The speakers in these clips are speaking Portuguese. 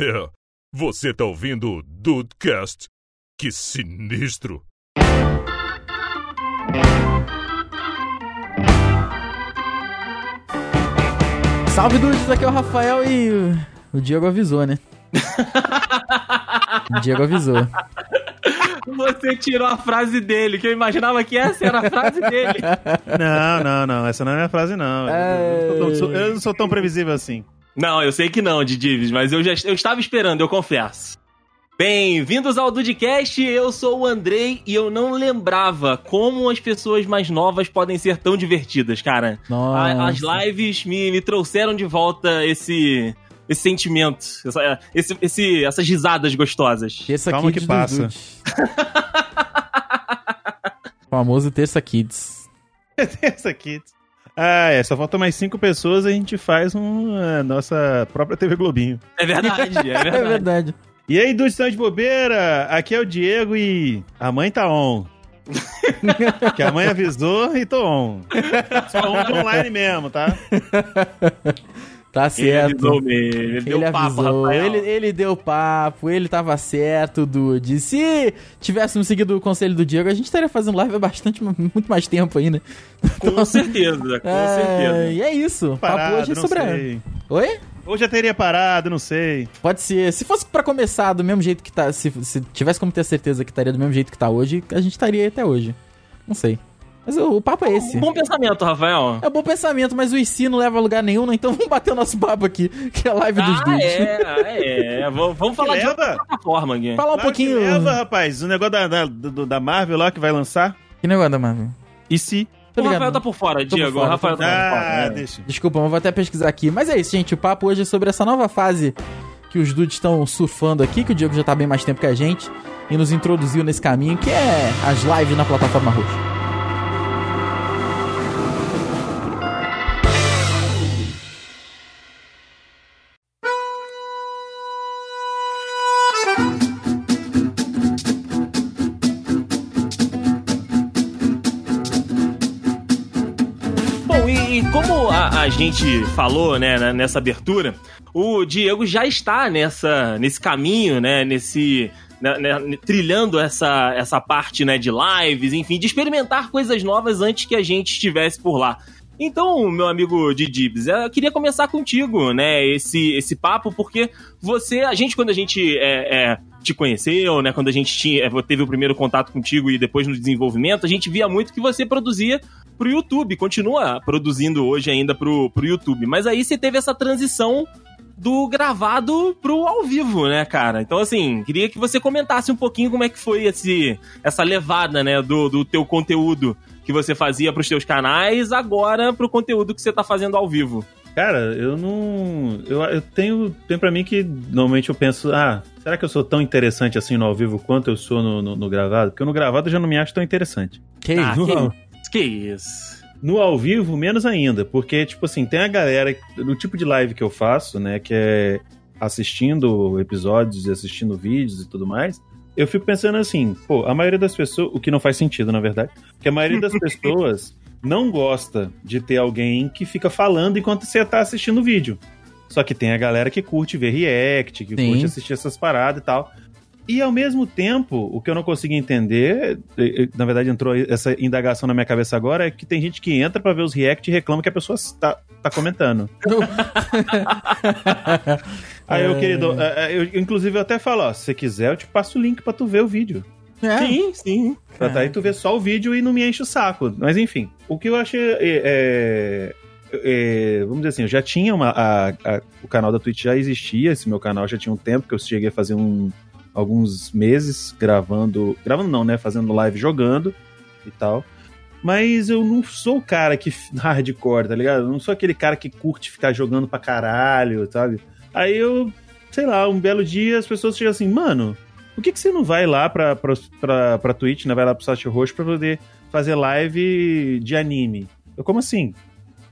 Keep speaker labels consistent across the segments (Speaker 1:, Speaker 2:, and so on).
Speaker 1: É, você tá ouvindo o Dudecast? Que sinistro!
Speaker 2: Salve dudes, aqui é o Rafael e o Diego avisou, né? o Diego avisou.
Speaker 3: Você tirou a frase dele, que eu imaginava que essa era a frase dele.
Speaker 4: Não, não, não. Essa não é a minha frase, não. Eu, não sou, eu não sou tão previsível assim.
Speaker 3: Não, eu sei que não, Didi, mas eu já eu estava esperando, eu confesso. Bem-vindos ao Dudcast, eu sou o Andrei e eu não lembrava como as pessoas mais novas podem ser tão divertidas, cara.
Speaker 2: Nossa.
Speaker 3: As lives me, me trouxeram de volta esse, esse sentimento, essa, esse, esse- essas risadas gostosas.
Speaker 2: Terça
Speaker 4: Calma
Speaker 2: Kids
Speaker 4: que passa.
Speaker 2: Famoso Terça Kids.
Speaker 4: Essa aqui. Ah, é. Só falta mais cinco pessoas e a gente faz um, a nossa própria TV Globinho.
Speaker 3: É verdade, é
Speaker 2: É
Speaker 3: verdade.
Speaker 2: verdade.
Speaker 4: E aí, dudes, estão de bobeira? Aqui é o Diego e a mãe tá on. que a mãe avisou e tô on. Só on de online mesmo, tá?
Speaker 2: Tá
Speaker 3: Ele
Speaker 2: certo.
Speaker 3: avisou mesmo, ele, deu
Speaker 2: Ele
Speaker 3: papo,
Speaker 2: avisou,
Speaker 3: Rafael.
Speaker 2: ele, ele deu papo, ele tava certo, Dude. Se tivéssemos seguido o conselho do Diego, a gente estaria fazendo live há bastante, muito mais tempo ainda.
Speaker 3: Com certeza, com
Speaker 2: É,
Speaker 3: certeza.
Speaker 2: E é isso. papo
Speaker 4: Parado,
Speaker 2: hoje é
Speaker 4: não
Speaker 2: sobre.
Speaker 4: sei.
Speaker 2: Oi?
Speaker 4: Ou já teria parado, não sei.
Speaker 2: Pode ser. Se fosse pra começar do mesmo jeito que tá. Se, se tivesse como ter certeza que estaria do mesmo jeito que tá hoje, a gente estaria até hoje. Não sei. Mas o, o papo é esse.
Speaker 3: Um bom pensamento, Rafael.
Speaker 2: É um bom pensamento, mas o IC não leva a lugar nenhum, né? Então vamos bater o nosso papo aqui, que é a live dos
Speaker 3: Ah,
Speaker 2: dudes.
Speaker 3: é, ah, é. Vamos, vamos falar de
Speaker 4: leva?
Speaker 3: outra plataforma aqui.
Speaker 2: Falar um
Speaker 4: Claro que
Speaker 2: pouquinho.
Speaker 4: leva, rapaz. O negócio da, da, do- da Marvel lá que vai lançar.
Speaker 2: Que negócio da Marvel?
Speaker 4: E se?
Speaker 3: O Rafael tá por fora,
Speaker 2: Tô por
Speaker 3: Diego.
Speaker 2: fora,
Speaker 3: o Rafael tá
Speaker 2: por
Speaker 3: por
Speaker 4: Ah,
Speaker 3: fora. né?
Speaker 4: deixa.
Speaker 2: Desculpa, mas vou até pesquisar aqui. Mas é isso, gente. O papo hoje é sobre essa nova fase que os dudes estão surfando aqui, que o Diego já tá bem mais tempo que a gente e nos introduziu nesse caminho, que é as lives na plataforma roxa.
Speaker 3: A, gente falou, né, nessa abertura, o Diego já está nessa, nesse caminho, né, nesse... né, né, trilhando essa, essa parte, né, de lives, enfim, de experimentar coisas novas antes que a gente estivesse por lá. Então, meu amigo Didibs, eu queria começar contigo, né, esse, esse papo, porque você, a gente, quando a gente é, é, te conheceu, né, quando a gente tinha, teve o primeiro contato contigo e depois no desenvolvimento, a gente via muito que você produzia pro YouTube, continua produzindo hoje ainda pro, pro YouTube, mas aí você teve essa transição do gravado pro ao vivo, né, cara? Então, assim, queria que você comentasse um pouquinho como é que foi esse, essa levada, né, do, do teu conteúdo que você fazia pros teus canais, agora pro conteúdo que você tá fazendo ao vivo.
Speaker 4: Cara, eu não. Eu, eu tenho. Tem pra mim que normalmente eu penso, ah, será que eu sou tão interessante assim no ao vivo quanto eu sou no, no, no gravado? Porque no gravado eu já não me acho tão interessante.
Speaker 2: Que
Speaker 3: Ah,
Speaker 2: isso?
Speaker 3: que, que isso?
Speaker 4: No ao vivo, menos ainda, porque, tipo assim, tem a galera, no tipo de live que eu faço, né, que é assistindo episódios e assistindo vídeos e tudo mais, eu fico pensando assim, pô, a maioria das pessoas, o que não faz sentido, na verdade, que a maioria das pessoas não gosta de ter alguém que fica falando enquanto você tá assistindo o vídeo. Só que tem a galera que curte ver react, que
Speaker 2: Sim.
Speaker 4: curte assistir essas paradas e tal. E ao mesmo tempo, o que eu não consigo entender, na verdade entrou essa indagação na minha cabeça agora, é que tem gente que entra pra ver os react e reclama que a pessoa tá, tá comentando. Aí eu,
Speaker 2: É.
Speaker 4: querido, eh, eh, eu, inclusive eu até falo, ó, se você quiser eu te passo o link pra tu ver o vídeo.
Speaker 2: É.
Speaker 3: Sim, sim.
Speaker 4: Pra daí tu ver só o vídeo e não me enche o saco. Mas enfim, o que eu achei. é, é, é, vamos dizer assim, eu já tinha uma. a- a- o canal da Twitch já existia, esse meu canal já tinha um tempo que eu cheguei a fazer um, alguns meses gravando. Gravando não, né? Fazendo live jogando e tal. Mas eu não sou o cara que. hardcore, tá ligado? Eu não sou aquele cara que curte ficar jogando pra caralho, sabe? Aí eu, sei lá, um belo dia as pessoas chegam assim, mano, por que, que você não vai lá pra, pra, pra, pra Twitch, né? Vai lá pro site roxo pra poder fazer live de anime? Eu, como assim?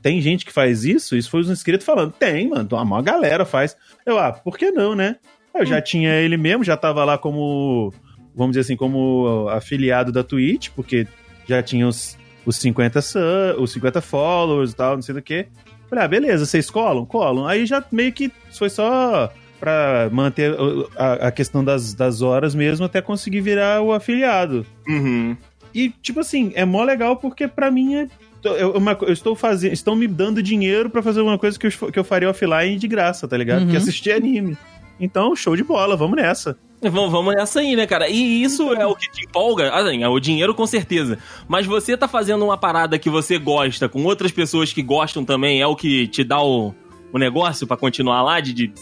Speaker 4: Tem gente que faz isso? Isso foi os inscritos falando. Tem, mano. A maior galera faz. Eu, ah, por que não, né? Eu já tinha ele mesmo, já tava lá como, vamos dizer assim, como afiliado da Twitch, porque já tinha os, os 50 su- os 50 followers e tal, não sei do que. Falei, ah, beleza, vocês colam? Colam. Aí já meio que foi só pra manter a, a questão das, das horas mesmo até conseguir virar o afiliado.
Speaker 3: Uhum.
Speaker 4: E, tipo assim, é mó legal porque pra mim é. Eu, uma- eu estou fazendo. Estão me dando dinheiro pra fazer uma coisa que eu, que eu faria offline de graça, tá ligado?
Speaker 2: Uhum.
Speaker 4: Que assistir anime. Então, show de bola, vamos nessa.
Speaker 3: Vamos, vamos nessa aí, né, cara? E isso é o que te empolga? Assim, é o dinheiro com certeza. Mas você tá fazendo uma parada que você gosta, com outras pessoas que gostam também, é o que te dá o, o negócio pra continuar lá, Didi?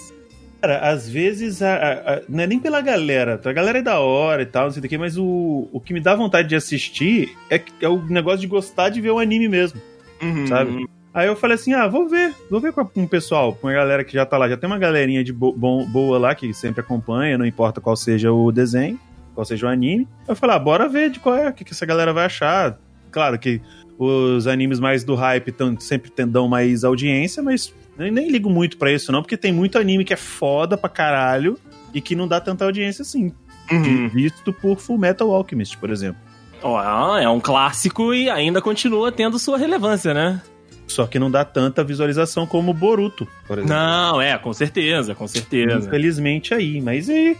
Speaker 4: Cara, às vezes, a, a- a- não é nem pela galera, a galera é da hora e tal, não sei o que, mas o, o que me dá vontade de assistir é, que- é o negócio de gostar de ver o anime mesmo,
Speaker 3: Uhum.
Speaker 4: sabe? Aí eu falei assim, ah, vou ver, vou ver com, o pessoal, com a galera que já tá lá, já tem uma galerinha de bo- bom- boa lá que sempre acompanha, não importa qual seja o desenho, qual seja o anime. Eu falei, ah, bora ver de qual é, o que, que essa galera vai achar. Claro que os animes mais do hype tão, sempre dão mais audiência, mas eu nem ligo muito pra isso não, porque tem muito anime que é foda pra caralho e que não dá tanta audiência assim.
Speaker 3: Uhum.
Speaker 4: Visto por Full Metal Alchemist, por exemplo.
Speaker 3: Ó, é um clássico e ainda continua tendo sua relevância, né?
Speaker 4: Só que não dá tanta visualização como Boruto, por exemplo.
Speaker 3: Não, é, com certeza, com certeza.
Speaker 4: Infelizmente aí, mas aí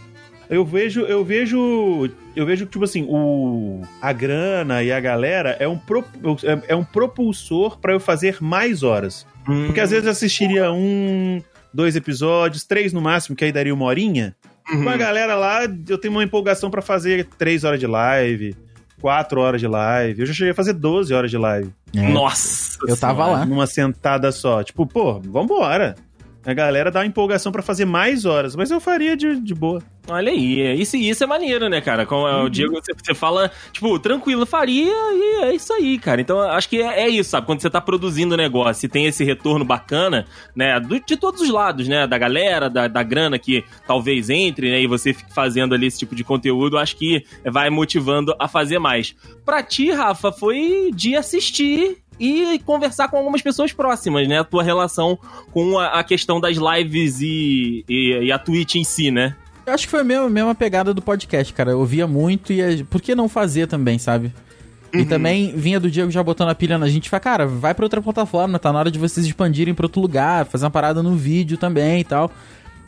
Speaker 4: eu vejo, eu vejo, eu vejo que tipo assim, o a grana e a galera é um pro- é, é um propulsor pra eu fazer mais horas.
Speaker 3: Hum,
Speaker 4: Porque às vezes eu assistiria um, dois episódios, três no máximo, que aí daria uma horinha.
Speaker 3: uhum.
Speaker 4: Com a galera lá, eu tenho uma empolgação pra fazer três horas de live, quatro horas de live. Eu já cheguei a fazer 12 horas de live.
Speaker 2: É.
Speaker 3: Nossa!
Speaker 2: Eu tava
Speaker 3: Senhora.
Speaker 2: lá.
Speaker 4: Numa sentada só. Tipo, pô, vambora. A galera dá uma empolgação pra fazer mais horas, mas eu faria de, de boa.
Speaker 3: Olha aí, isso, isso é maneiro, né, cara? Como é o Diego, você, você fala, tipo, tranquilo, faria e é isso aí, cara. Então, acho que é, é isso, sabe? Quando você tá produzindo o negócio e tem esse retorno bacana, né, do- de todos os lados, né, da galera, da, da grana que talvez entre, né, e você fique fazendo ali esse tipo de conteúdo, acho que vai motivando a fazer mais. Pra ti, Rafa, foi de assistir e conversar com algumas pessoas próximas, né? A tua relação com a, a questão das lives e, e, e a Twitch em si, né?
Speaker 2: Eu acho que foi a mesma, mesma pegada do podcast, cara. Eu ouvia muito e por que não fazer também, sabe? E também vinha do Diego já botando a pilha na gente e fala, cara, vai pra outra plataforma, tá na hora de vocês expandirem pra outro lugar, fazer uma parada no vídeo também e tal.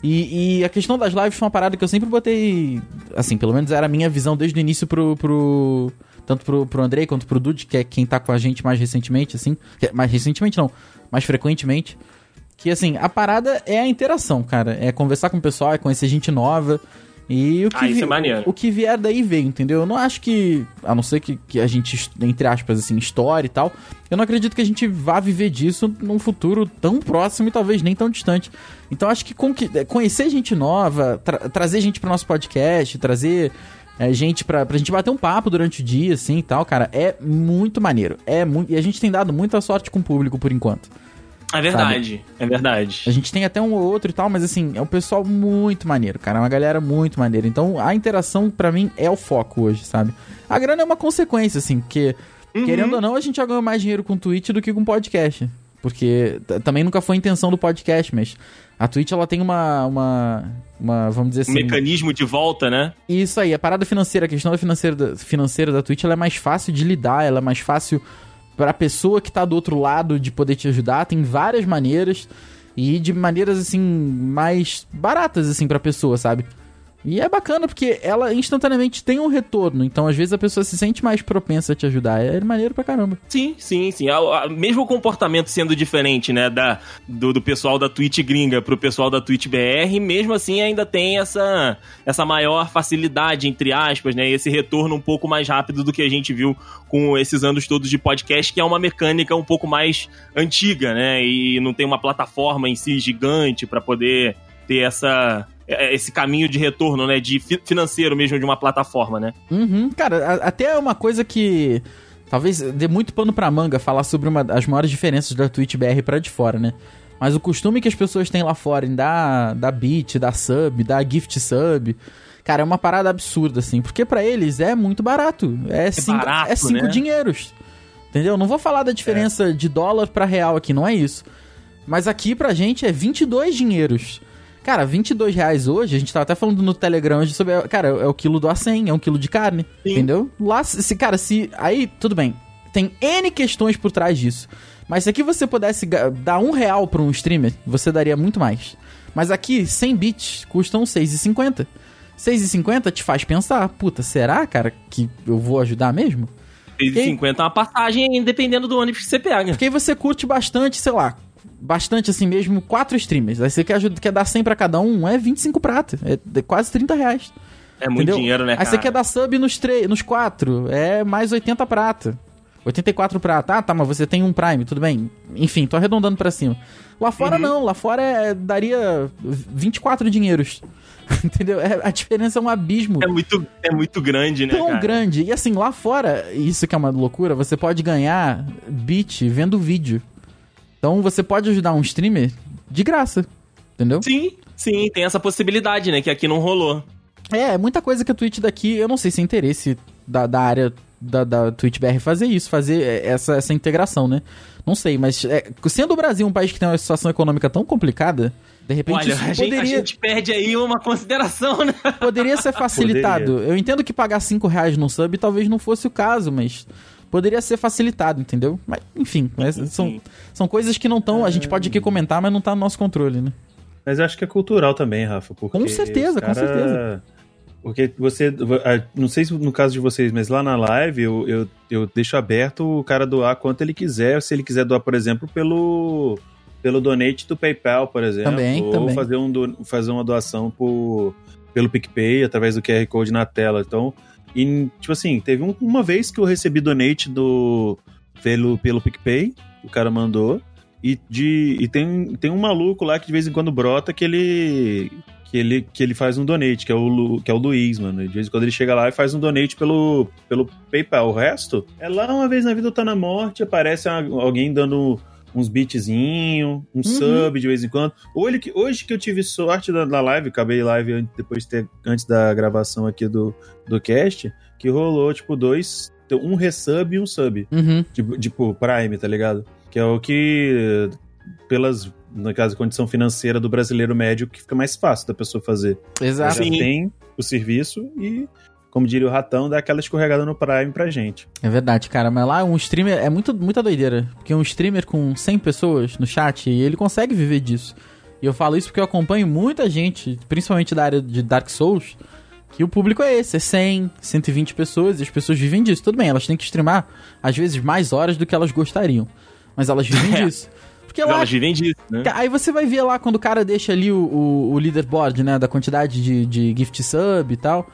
Speaker 2: E, e a questão das lives foi uma parada que eu sempre botei. Assim, pelo menos era a minha visão desde o início pro. pro tanto pro, pro Andrei quanto pro Dude, que é quem tá com a gente mais recentemente, assim. é- Mais recentemente não, mais frequentemente. Que assim, a parada é a interação, cara. É conversar com o pessoal, é conhecer gente nova. E o que,
Speaker 3: Ah, isso
Speaker 2: vi-
Speaker 3: é
Speaker 2: o que vier daí veio, entendeu? Eu não acho que. A não ser que, que a gente, entre aspas, assim, história e tal. Eu não acredito que a gente vá viver disso num futuro tão próximo e talvez nem tão distante. Então acho que con- que- conhecer gente nova, tra- trazer gente pro nosso podcast, trazer é, gente pra, pra gente bater um papo durante o dia, assim e tal, cara, é muito maneiro. É muito, e a gente tem dado muita sorte com o público por enquanto.
Speaker 3: É verdade, é verdade.
Speaker 2: A gente tem até um ou outro e tal, mas assim, é um pessoal muito maneiro, cara. É uma galera muito maneira. Então a interação, pra mim, é o foco hoje, sabe? A grana é uma consequência, assim, porque, querendo ou não, a gente já ganhou mais dinheiro com Twitch do que com podcast. Porque também nunca foi a intenção do podcast, mas a Twitch ela tem uma. uma, uma vamos dizer
Speaker 3: Um
Speaker 2: assim.
Speaker 3: mecanismo de volta, né?
Speaker 2: Isso aí, a parada financeira, a questão da financeira da, financeira da Twitch ela é mais fácil de lidar, ela é mais fácil pra pessoa que tá do outro lado de poder te ajudar. Tem várias maneiras e de maneiras assim mais baratas assim pra pessoa, sabe? E é bacana porque ela instantaneamente tem um retorno, então às vezes a pessoa se sente mais propensa a te ajudar. É maneiro pra caramba.
Speaker 3: Sim, sim, sim. A- a- mesmo o comportamento sendo diferente, né, da, do, do pessoal da Twitch gringa pro pessoal da Twitch BR, mesmo assim ainda tem essa, essa maior facilidade, entre aspas, né, esse retorno um pouco mais rápido do que a gente viu com esses anos todos de podcast, que é uma mecânica um pouco mais antiga, né, e não tem uma plataforma em si gigante para poder ter essa esse caminho de retorno, né, de fi- financeiro mesmo de uma plataforma, né?
Speaker 2: Uhum, cara, até é uma coisa que talvez dê muito pano pra manga falar sobre uma, as maiores diferenças da Twitch BR pra de fora, né? Mas o costume que as pessoas têm lá fora em dar, dar beat, dar sub, dar gift sub, cara, é uma parada absurda, assim. Porque pra eles é muito barato. É cinco,
Speaker 3: barato,
Speaker 2: é cinco
Speaker 3: né?
Speaker 2: dinheiros. Entendeu? Não vou falar da diferença de dólar pra real aqui, não é isso. Mas aqui pra gente é 22 dinheiros. Cara, 22 reais hoje, a gente tava até falando no Telegram hoje sobre. Cara, é o quilo do A100, é um quilo de carne.
Speaker 3: Sim.
Speaker 2: Entendeu? Lá, se, cara, se. Aí, tudo bem. Tem N questões por trás disso. Mas se aqui você pudesse dar um real pra um streamer, você daria muito mais. Mas aqui, 100 bits custam 6,50. 6,50 te faz pensar, puta, será, cara, que eu vou ajudar mesmo?
Speaker 3: 6,50 é uma passagem dependendo do ônibus que você pega.
Speaker 2: Porque aí você curte bastante, sei lá, bastante assim mesmo, quatro streamers. Aí você quer, ajuda, quer dar 100 pra cada um, é 25 prata. É quase 30 reais.
Speaker 3: É muito
Speaker 2: Entendeu?
Speaker 3: dinheiro, né,
Speaker 2: Aí
Speaker 3: cara?
Speaker 2: você quer dar sub nos, três, nos quatro, é mais 80 prata. 84 prata. Ah, tá, mas você tem um Prime, tudo bem. Enfim, tô arredondando pra cima. Lá fora
Speaker 3: Uhum.
Speaker 2: não, lá fora é, daria 24 dinheiros. Entendeu? É- a diferença é um abismo
Speaker 3: É muito, é muito grande, né,
Speaker 2: tão
Speaker 3: cara?
Speaker 2: grande. E assim, lá fora, isso que é uma loucura, você pode ganhar bit vendo vídeo. Então você pode ajudar um streamer de graça. Entendeu?
Speaker 3: Sim, sim, tem essa possibilidade, né, que aqui não rolou.
Speaker 2: É, é muita coisa que a Twitch daqui, eu não sei se é interesse da, da área da, da Twitch BR fazer isso, fazer é, essa, essa integração, né? Não sei, mas é, sendo o Brasil um país que tem uma situação econômica tão complicada, de repente
Speaker 3: Olha,
Speaker 2: isso
Speaker 3: a gente, a
Speaker 2: poderia,
Speaker 3: gente perde aí uma consideração, né?
Speaker 2: poderia ser facilitado. Eu entendo que pagar 5 reais num sub talvez não fosse o caso, mas poderia ser facilitado, entendeu? Mas, enfim, mas são, são coisas que não estão. A gente pode aqui comentar, mas não tá no nosso controle, né?
Speaker 4: Mas eu acho que é cultural também, Rafa.
Speaker 2: Com certeza,
Speaker 4: os
Speaker 2: com certeza.
Speaker 4: Porque você. Não sei se no caso de vocês, mas lá na live eu, eu, eu deixo aberto o cara doar quanto ele quiser. Se ele quiser doar, por exemplo, pelo. Pelo donate do PayPal, por exemplo.
Speaker 2: Também,
Speaker 4: ou
Speaker 2: também.
Speaker 4: Fazer, um, fazer uma doação por, pelo PicPay, através do QR Code na tela. Então, e, tipo assim, teve um- uma vez que eu recebi donate do, pelo, pelo PicPay, o cara mandou. E, de, e tem, tem um maluco lá que de vez em quando brota que ele. Que ele, que ele faz um donate, que é, o, Lu- que é o Luiz, mano. De vez em quando ele chega lá e faz um donate pelo, pelo PayPal. O resto é lá uma vez na vida tá na morte, aparece alguém dando uns beatzinho, um sub de vez em quando. Hoje que, hoje que eu tive sorte da, da live, acabei live depois de ter, antes da gravação aqui do, do cast, que rolou, tipo, dois. Um resub e um sub.
Speaker 2: Uhum.
Speaker 4: Tipo, tipo, Prime, tá ligado? Que é o que, pelas, no caso, condição financeira do brasileiro médio, que fica mais fácil da pessoa fazer.
Speaker 2: Exato.
Speaker 4: Já tem o serviço e, como diria o ratão, dá aquela escorregada no Prime pra gente.
Speaker 2: É verdade, cara, mas lá um streamer é muito, muita doideira. Porque um streamer com 100 pessoas no chat, ele consegue viver disso. E eu falo isso porque eu acompanho muita gente, principalmente da área de Dark Souls, que o público é esse, é 100, 120 pessoas, e as pessoas vivem disso. Tudo bem, elas têm que streamar, às vezes, mais horas do que elas gostariam. Mas elas vivem disso. Porque lá,
Speaker 3: Elas vivem disso, né?
Speaker 2: Aí você vai ver lá quando o cara deixa ali o, o, o leaderboard, né? Da quantidade de, de gift sub e tal.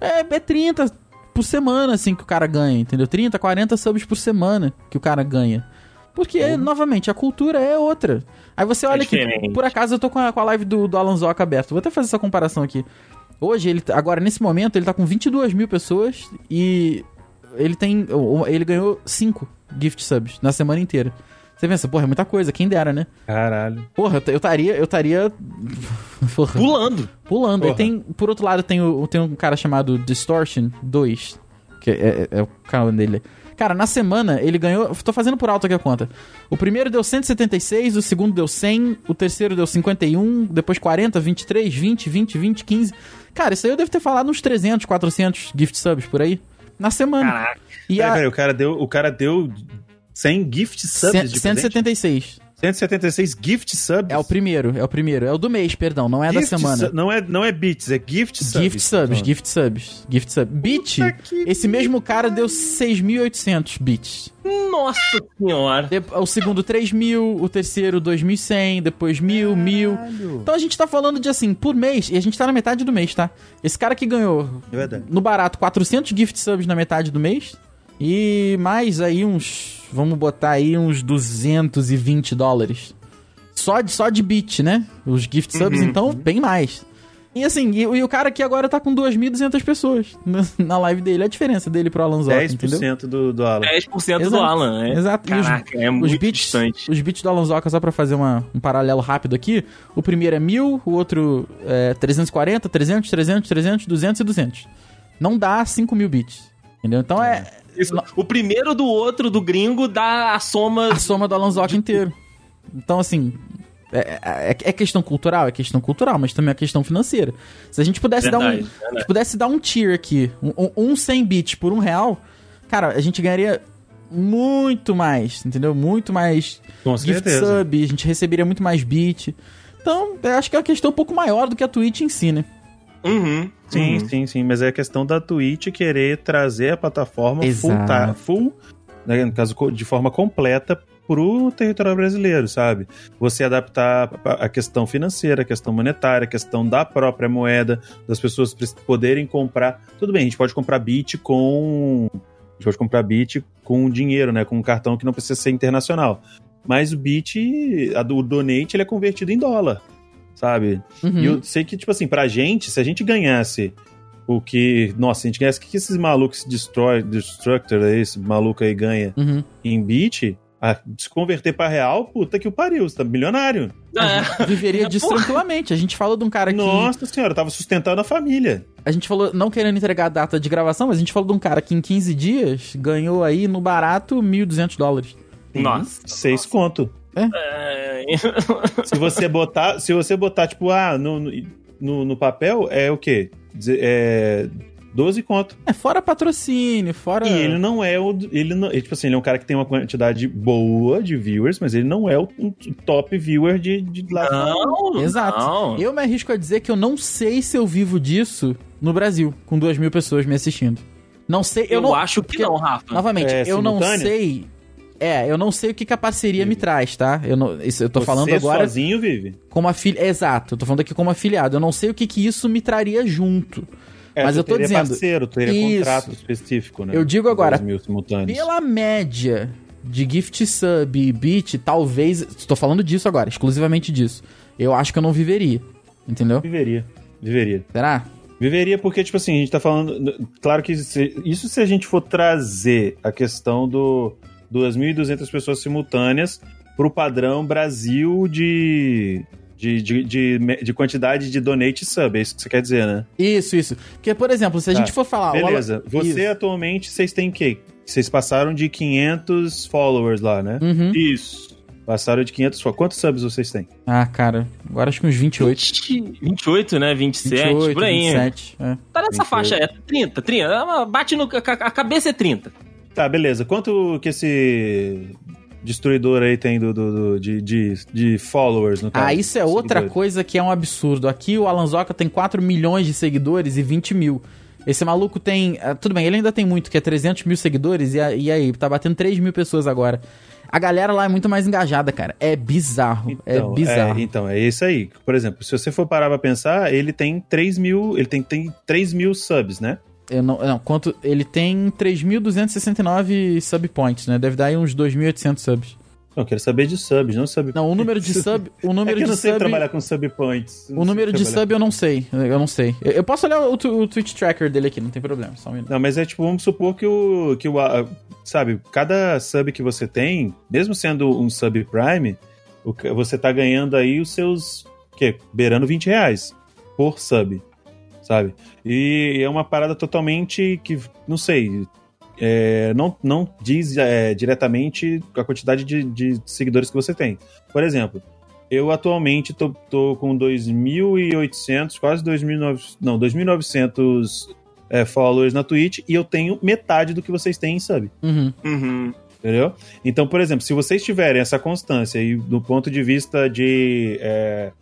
Speaker 2: É, é 30 por semana, assim, que o cara ganha, entendeu? 30, 40 subs por semana que o cara ganha. Porque, novamente, a cultura é outra. Aí você olha que,
Speaker 3: diferente.
Speaker 2: por acaso, eu tô com a, com a live do, do Alan Zoca aberto. Vou até fazer essa comparação aqui. Hoje, ele, tá- agora, nesse momento, ele tá com 22 mil pessoas e ele tem. Ele ganhou 5 gift subs na semana inteira. Você pensa, porra, é muita coisa, quem dera, né?
Speaker 4: Caralho.
Speaker 2: Porra, eu estaria. Eu estaria.
Speaker 3: Pulando.
Speaker 2: pulando. Aí
Speaker 4: Porra.
Speaker 2: tem, por outro lado, tem, o, tem um cara chamado Distortion 2. Que é, é- é o canal dele. Cara, na semana ele ganhou. Tô fazendo por alto aqui a conta. O primeiro deu 176, o segundo deu 100, o terceiro deu 51, depois 40, 23, 20, 20, 20, 15. Cara, isso aí eu devo ter falado uns 300, 400 gift subs por aí. Na semana.
Speaker 3: Caraca.
Speaker 2: E
Speaker 4: Peraí,
Speaker 2: a.
Speaker 4: peraí, o cara deu, o cara deu 100 gift subs
Speaker 2: cem-
Speaker 4: de presente?
Speaker 2: 176.
Speaker 4: 176 gift subs?
Speaker 2: É o primeiro, é o primeiro. É o do mês, perdão, não é da
Speaker 4: Gift
Speaker 2: semana.
Speaker 4: su- Não é, não é bits, é gift subs.
Speaker 2: Gift subs,
Speaker 4: Pronto.
Speaker 2: gift subs, gift subs. Bit, esse mesmo cara deu 6.800 bits.
Speaker 3: Nossa senhora.
Speaker 2: De- O segundo 3.000, o terceiro 2.100, depois 1.000, 1.000. Então a gente tá falando de assim, por mês, e a gente tá na metade do mês, tá? Esse cara que ganhou
Speaker 4: É verdade.
Speaker 2: no barato 400 gift subs na metade do mês e mais aí uns, vamos botar aí uns 220 dólares. Só de, só de bit, né? Os gift subs, então, bem mais. E assim, e, e o cara aqui agora tá com 2.200 pessoas na, live dele. A diferença dele pro Alan Zoca, entendeu?
Speaker 4: 10% do, do Alan.
Speaker 3: 10% do
Speaker 2: Exato.
Speaker 3: Alan, né?
Speaker 2: Exato. Os-
Speaker 3: Caraca, é
Speaker 2: os
Speaker 3: muito
Speaker 2: bits,
Speaker 3: distante.
Speaker 2: Os bits do Alan Zoca, só pra fazer uma, um paralelo rápido aqui. O primeiro é 1000, o outro é 340, 300, 300, 300, 200 e 200. Não dá 5 mil bits. Entendeu? Então é
Speaker 3: Isso. O primeiro do outro, do gringo, dá a soma.
Speaker 2: a soma do Alan Zoca inteiro. Então, assim, é, é- é questão cultural? É questão cultural, mas também é questão financeira. Se a gente pudesse dar um.
Speaker 3: Verdade,
Speaker 2: a gente pudesse dar um tier aqui, um, um, um 100 bits por um real, cara, a gente ganharia muito mais, entendeu? Muito mais
Speaker 4: Com
Speaker 2: gift
Speaker 4: certeza.
Speaker 2: sub, a gente receberia muito mais bit. Então, eu acho que é uma questão um pouco maior do que a Twitch em si, né?
Speaker 3: Uhum.
Speaker 4: Sim,
Speaker 3: uhum.
Speaker 4: sim, sim. Mas é a questão da Twitch querer trazer a plataforma full,
Speaker 2: Exato.
Speaker 4: full né, no caso, de forma completa pro território brasileiro, sabe? Você adaptar a questão financeira, a questão monetária, a questão da própria moeda, das pessoas poderem comprar. Tudo bem, a gente pode comprar bit com. A gente pode comprar bit com dinheiro, né? Com um cartão que não precisa ser internacional. Mas o bit, a do o donate, ele é convertido em dólar, sabe?
Speaker 2: Uhum.
Speaker 4: E eu sei que, tipo assim, pra gente, se a gente ganhasse o que. Nossa, se a gente ganhasse o que que esses malucos Destroy, Destructor aí, esse maluco aí ganha
Speaker 2: Uhum.
Speaker 4: em bit, a, se converter pra real, puta que o pariu, você tá milionário.
Speaker 3: É.
Speaker 2: Viveria disso
Speaker 3: Porra.
Speaker 2: tranquilamente. A gente falou de um cara que.
Speaker 4: Nossa senhora, tava sustentando a família.
Speaker 2: A gente falou, não querendo entregar a data de gravação, mas a gente falou de um cara que em 15 dias ganhou aí no barato 1.200 dólares.
Speaker 3: Nossa.
Speaker 4: Seis conto.
Speaker 3: É,
Speaker 4: Se você botar, se você botar, tipo, ah, no, no, no papel, é o quê? É. 12 conto.
Speaker 2: É, fora patrocínio, fora.
Speaker 4: E ele não é o. Ele não, ele, tipo assim, ele é um cara que tem uma quantidade boa de viewers, mas ele não é o, um top viewer de, de lá.
Speaker 3: Não,
Speaker 2: Exato.
Speaker 3: não.
Speaker 2: Eu me arrisco a dizer que eu não sei se eu vivo disso no Brasil, com duas mil pessoas me assistindo. Não sei, eu,
Speaker 3: Eu,
Speaker 2: não.
Speaker 3: acho que
Speaker 2: porque-
Speaker 3: não, Rafa.
Speaker 2: Novamente,
Speaker 4: É,
Speaker 2: eu não
Speaker 4: simultâneo?
Speaker 2: sei. É, eu não sei o que, que a parceria me traz, tá? Eu, não, isso, eu tô
Speaker 4: Você
Speaker 2: falando agora
Speaker 4: sozinho vive.
Speaker 2: como afiliado. Exato, eu tô falando aqui como afiliado. Eu não sei o que, que isso me traria junto.
Speaker 4: É,
Speaker 2: Mas eu tô dizendo,
Speaker 4: parceiro, tu teria
Speaker 2: isso.
Speaker 4: contrato específico, né?
Speaker 2: Eu digo agora,
Speaker 4: 2 mil simultâneos.
Speaker 2: Pela média de gift sub e bit, talvez. Estou falando disso agora, exclusivamente disso. Eu acho que eu não viveria. Entendeu?
Speaker 4: Viveria. Viveria.
Speaker 2: Será?
Speaker 4: Viveria porque, tipo assim, a gente tá falando. Claro que isso se a gente for trazer a questão do 2.200 pessoas simultâneas pro padrão Brasil de. De, de, de, de quantidade de donate sub, é isso que você quer dizer, né?
Speaker 2: Isso, isso. Porque, por exemplo, se a
Speaker 4: Tá.
Speaker 2: gente for falar. o
Speaker 4: Beleza.
Speaker 2: Alan-
Speaker 4: Você
Speaker 2: Isso.
Speaker 4: atualmente, vocês têm o quê? Vocês passaram de 500 followers lá, né?
Speaker 2: Uhum.
Speaker 3: Isso.
Speaker 4: Passaram de 500 followers. Quantos subs vocês têm?
Speaker 2: Ah, cara, agora acho que uns 28.
Speaker 3: 20, 28, né? 27,
Speaker 2: 28,
Speaker 3: por aí.
Speaker 2: 27. É.
Speaker 3: Tá nessa
Speaker 4: 28.
Speaker 3: faixa, é 30, 30. Bate no. A, a cabeça é 30.
Speaker 4: Tá, beleza. Quanto que esse destruidor aí tem do, do- do- de, de, de followers no caso?
Speaker 2: Ah, isso é outra
Speaker 4: Seguidores.
Speaker 2: coisa que é um absurdo. Aqui o Alan Zoca tem 4 milhões de seguidores e 20 mil. Esse maluco tem. ah, tudo bem, ele ainda tem muito, que é 300 mil seguidores, e, e aí? Tá batendo 3 mil pessoas agora. A galera lá é muito mais engajada, cara. É bizarro.
Speaker 4: Então,
Speaker 2: é bizarro.
Speaker 4: É, então, é isso aí. Por exemplo, se você for parar pra pensar, ele tem 3 mil. Ele tem, tem 3 mil subs, né?
Speaker 2: Eu não, não, quanto. Ele tem 3.269 subpoints, né? Deve dar aí uns 2.800 subs.
Speaker 4: Não, eu quero saber de subs, não sub.
Speaker 2: Não, o número de sub. O
Speaker 4: é
Speaker 2: número
Speaker 4: que eu
Speaker 2: de
Speaker 4: não sei
Speaker 2: sub.
Speaker 4: trabalhar com sub points. Eu não
Speaker 2: O número de
Speaker 4: trabalhar.
Speaker 2: sub eu não sei. Eu não sei. Eu posso olhar o, o Twitch tracker dele aqui, não tem problema. Só um minuto.
Speaker 4: Não, mas é tipo, vamos supor que o. Que o sabe, cada sub que você tem, mesmo sendo um sub prime, o que- você tá ganhando aí os seus. quê? Beirando 20 reais por sub. Sabe? E é uma parada totalmente que, não sei. é, não, não diz é, diretamente a quantidade de, de seguidores que você tem. Por exemplo, eu atualmente tô, tô com 2.800, quase 2.900, não, 2.900 é, followers na Twitch e eu tenho metade do que vocês têm em sub,
Speaker 2: Uhum.
Speaker 3: Uhum.
Speaker 4: entendeu? Então, por exemplo, se vocês tiverem essa constância e do ponto de vista de é,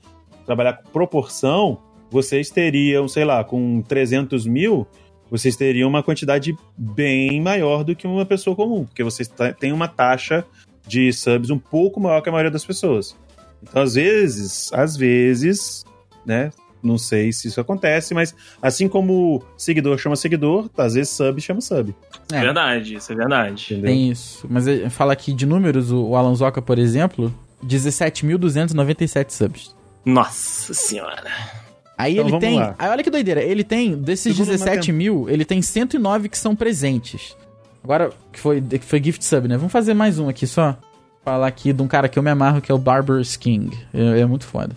Speaker 4: trabalhar com proporção, vocês teriam, sei lá, com 300 mil, vocês teriam uma quantidade bem maior do que uma pessoa comum, porque vocês têm uma taxa de subs um pouco maior que a maioria das pessoas. Então, às vezes, às vezes, né? Não sei se isso acontece, mas assim como seguidor chama seguidor, às vezes sub chama sub.
Speaker 2: É.
Speaker 3: Verdade, isso é verdade.
Speaker 4: Entendeu?
Speaker 2: Tem isso. Mas ele fala aqui de números, o o Alan Zoca, por exemplo, 17.297 subs.
Speaker 3: Nossa senhora.
Speaker 2: Aí
Speaker 4: Então,
Speaker 2: ele tem.
Speaker 4: lá.
Speaker 2: Aí olha que doideira. Ele tem, desses
Speaker 4: Segundo
Speaker 2: 17 mil, ele tem 109 que são presentes. Agora, que foi, que foi gift sub, né? Vamos fazer mais um aqui só. Falar aqui de um cara que eu me amarro, que é o Barber's King. É, é muito foda.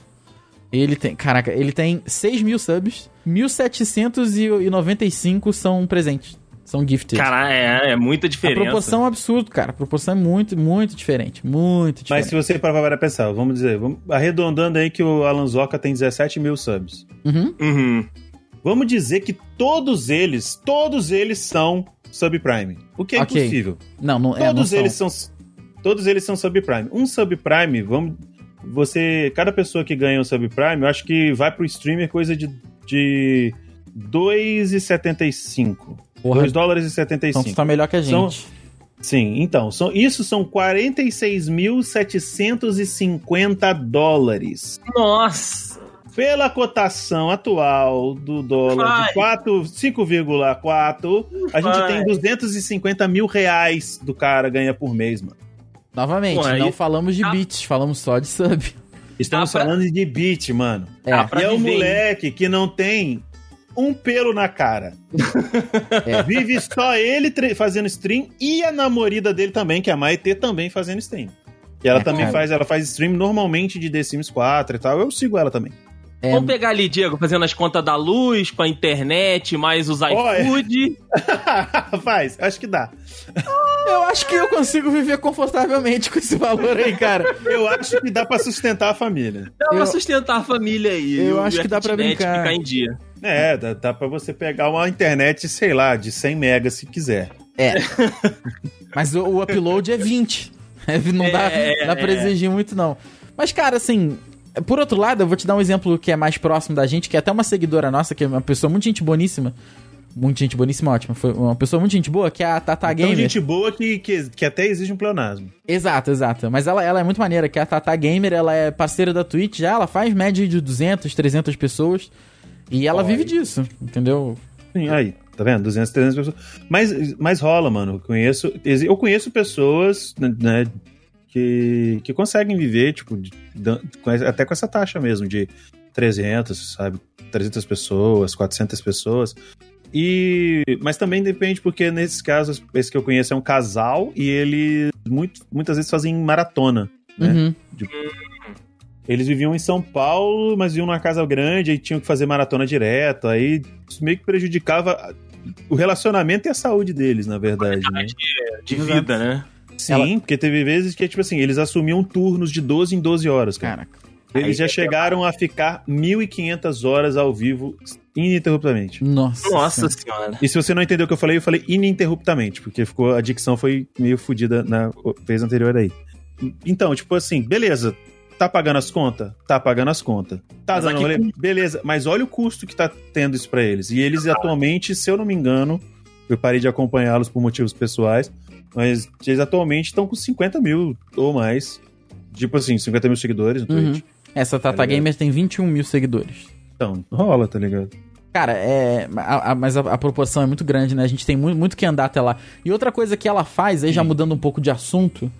Speaker 2: Ele tem. Caraca, ele tem 6 mil subs, 1.795 são presentes. São gifted.
Speaker 3: Cara, é, é muita
Speaker 2: A
Speaker 3: diferença.
Speaker 2: proporção é um absurdo, cara. A proporção é muito, muito diferente. Muito
Speaker 4: Mas
Speaker 2: diferente.
Speaker 4: se você parar para pensar, vamos dizer, vamos, arredondando aí que o Alan Zoca tem 17 mil subs.
Speaker 2: Uhum.
Speaker 3: Uhum.
Speaker 4: Vamos dizer que todos eles, todos eles são subprime. O que é
Speaker 2: Ok.
Speaker 4: impossível.
Speaker 2: Não, não é.
Speaker 4: Todos
Speaker 2: são.
Speaker 4: eles são. Todos eles são subprime. Um subprime, vamos. você. Cada pessoa que ganha o subprime, eu acho que vai pro streamer coisa de. de 2,75.
Speaker 2: Porra.
Speaker 4: 2 dólares e
Speaker 2: Então
Speaker 4: 75.
Speaker 2: tu tá melhor que a gente.
Speaker 4: São- Sim, então, são, isso são 46.750 dólares.
Speaker 3: Nossa!
Speaker 4: Pela cotação atual do dólar de 4, 5,4, a gente
Speaker 3: Vai.
Speaker 4: tem 250 mil reais do cara ganha por mês, mano.
Speaker 2: Novamente,
Speaker 3: Pô, aí-
Speaker 2: não falamos de
Speaker 3: Ah.
Speaker 2: bits, falamos só de sub.
Speaker 4: Estamos
Speaker 3: Dá pra-
Speaker 4: falando de beat, mano.
Speaker 2: É,
Speaker 3: pra
Speaker 4: e é um
Speaker 3: viver, hein?
Speaker 4: moleque que não tem um pelo na cara.
Speaker 2: É.
Speaker 4: Vive só ele fazendo stream e a namorada dele também, que é a Maite, também fazendo stream. E ela
Speaker 2: É,
Speaker 4: também
Speaker 2: cara.
Speaker 4: faz, ela faz stream normalmente de The Sims 4 e tal. Eu sigo ela também.
Speaker 2: É,
Speaker 3: Vamos pegar ali, Diego, fazendo as contas da luz, com a internet, mais os iFood.
Speaker 4: faz, acho que dá.
Speaker 2: Eu acho que eu consigo viver confortavelmente com esse valor aí, cara.
Speaker 4: Eu acho que dá pra sustentar a família.
Speaker 3: Dá pra
Speaker 2: Eu-
Speaker 3: sustentar a família aí.
Speaker 2: eu acho que dá pra brincar.
Speaker 3: ficar em dia.
Speaker 4: É, dá, dá pra você pegar uma internet, sei lá, de 100 megas se quiser.
Speaker 2: É. Mas o, o upload é 20. É, Não dá,
Speaker 3: É,
Speaker 2: dá pra
Speaker 3: é.
Speaker 2: exigir muito, não. Mas, cara, assim. Por outro lado, eu vou te dar um exemplo que é mais próximo da gente, que é até uma seguidora nossa, que é uma pessoa muito gente boníssima. Muito gente boníssima, ótima. Foi uma pessoa muito gente boa, que é a Tata
Speaker 4: Então,
Speaker 2: Gamer.
Speaker 4: gente boa que, que, que até exige um pleonasmo.
Speaker 2: Exato, exato. Mas ela, ela é muito maneira, que é a Tata Gamer, ela é parceira da Twitch já, ela faz média de 200, 300 pessoas. E ela
Speaker 4: Olha.
Speaker 2: vive disso, entendeu?
Speaker 4: Sim, aí, tá vendo? 200, 300 pessoas. Mas, mas rola, mano. Eu conheço, eu conheço pessoas, né, que, que conseguem viver, tipo, de- até com essa taxa mesmo, de 300, sabe? 300 pessoas, 400 pessoas. E, mas também depende, porque nesses casos, esse que eu conheço é um casal e eles muito, muitas vezes fazem maratona. Né?
Speaker 2: Uhum.
Speaker 4: Eles viviam em São Paulo, mas viviam numa casa grande e tinham que fazer maratona direto. Aí isso meio que prejudicava o relacionamento e a saúde deles, na verdade. Né?
Speaker 3: De
Speaker 2: Exato.
Speaker 3: vida, né?
Speaker 4: Sim,
Speaker 2: Ela-
Speaker 4: porque teve vezes que, tipo assim, eles assumiam turnos de 12 em 12 horas, cara.
Speaker 2: Caraca.
Speaker 4: Eles
Speaker 3: Aí
Speaker 4: já chegaram a ficar 1.500 horas ao vivo ininterruptamente.
Speaker 2: Nossa.
Speaker 3: Nossa
Speaker 2: Senhora.
Speaker 3: senhora.
Speaker 4: E se você não entendeu o que eu falei, eu falei ininterruptamente, porque ficou a dicção foi meio fodida na vez anterior aí. Então, tipo assim, beleza. Tá pagando as contas? Tá pagando as contas. Tá
Speaker 3: Mas
Speaker 4: dando rolê? Beleza, mas olha o custo que tá tendo isso pra eles. E eles atualmente, se eu não me engano, eu parei de acompanhá-los por motivos pessoais, mas eles atualmente estão com 50 mil ou mais. Tipo assim, 50 mil seguidores no
Speaker 2: Uhum.
Speaker 4: Twitch.
Speaker 2: Essa Tata
Speaker 4: Tá?
Speaker 2: Gamer tem 21 mil seguidores.
Speaker 4: Então, rola, tá ligado?
Speaker 2: Cara, é. a- a- mas a, a proporção é muito grande, né? A gente tem muito, muito que andar até lá. E outra coisa que ela faz, aí já mudando um pouco de assunto,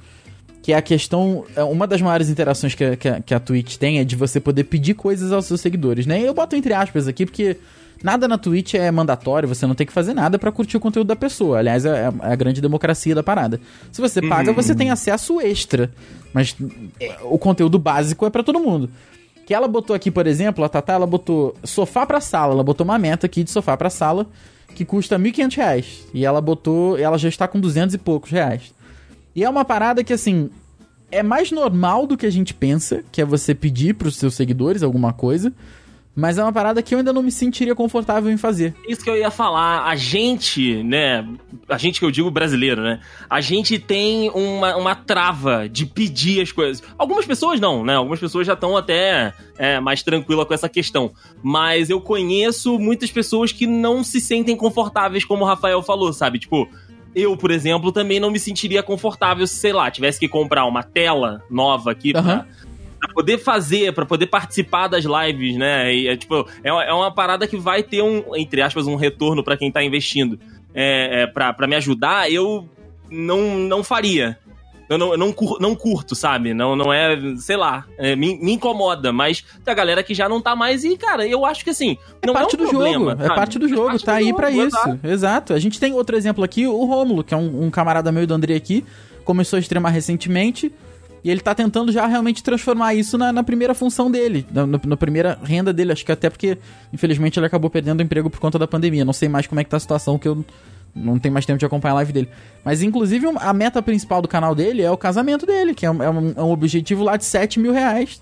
Speaker 2: que é a questão. é, Uma das maiores interações que, a- que, que a Twitch tem é de você poder pedir coisas aos seus seguidores, né? E eu boto entre aspas aqui, porque nada na Twitch é mandatório, você não tem que fazer nada pra curtir o conteúdo da pessoa. Aliás, é, é a grande democracia da parada. Se você paga, você tem acesso extra. Mas o conteúdo básico é pra todo mundo. Que ela botou aqui, por exemplo, a Tatá, ela botou sofá pra sala. Ela botou uma meta aqui de sofá pra sala que custa 1.500 reais. E ela botou, ela já está com 200 e poucos reais. E é uma parada que, assim, é mais normal do que a gente pensa, que é você pedir pros seus seguidores alguma coisa. Mas é uma parada que eu ainda não me sentiria confortável em fazer.
Speaker 3: Isso que eu ia falar, a gente, né? A gente que eu digo brasileiro, né? A gente tem uma, uma trava de pedir as coisas. Algumas pessoas não, né? Algumas pessoas já estão até é, mais tranquilas com essa questão. Mas eu conheço muitas pessoas que não se sentem confortáveis, como o Rafael falou, sabe? Tipo, eu, por exemplo, também não me sentiria confortável se, sei lá, tivesse que comprar uma tela nova aqui
Speaker 2: Aham.
Speaker 3: pra poder fazer, pra poder participar das lives, né? E, é, tipo, é, uma- é uma parada que vai ter um, entre aspas, um retorno pra quem tá investindo. É, é, pra, pra me ajudar, eu não, não faria. Eu não, eu não, cur- não curto, sabe? Não, não é, sei lá, é, me, me incomoda, mas tem a galera que já não tá mais e, cara, eu acho que assim,
Speaker 2: É
Speaker 3: não
Speaker 2: parte
Speaker 3: é um
Speaker 2: do
Speaker 3: problema,
Speaker 2: jogo. É
Speaker 3: sabe?
Speaker 2: parte do
Speaker 3: Faz
Speaker 2: jogo,
Speaker 3: parte
Speaker 2: tá
Speaker 3: do
Speaker 2: aí pra isso.
Speaker 3: exato.
Speaker 2: Exato. A gente tem outro exemplo aqui, o Rômulo, que é um, um camarada meu e do André aqui, começou a streamar recentemente. E ele tá tentando já realmente transformar isso na, na primeira função dele, na, na- primeira renda dele. Acho que até porque, infelizmente, ele acabou perdendo o emprego por conta da pandemia. Não sei mais como é que tá a situação, que eu não tenho mais tempo de acompanhar a live dele. Mas, inclusive, a meta principal do canal dele é o casamento dele, que é um, é um- é objetivo lá de 7 mil reais.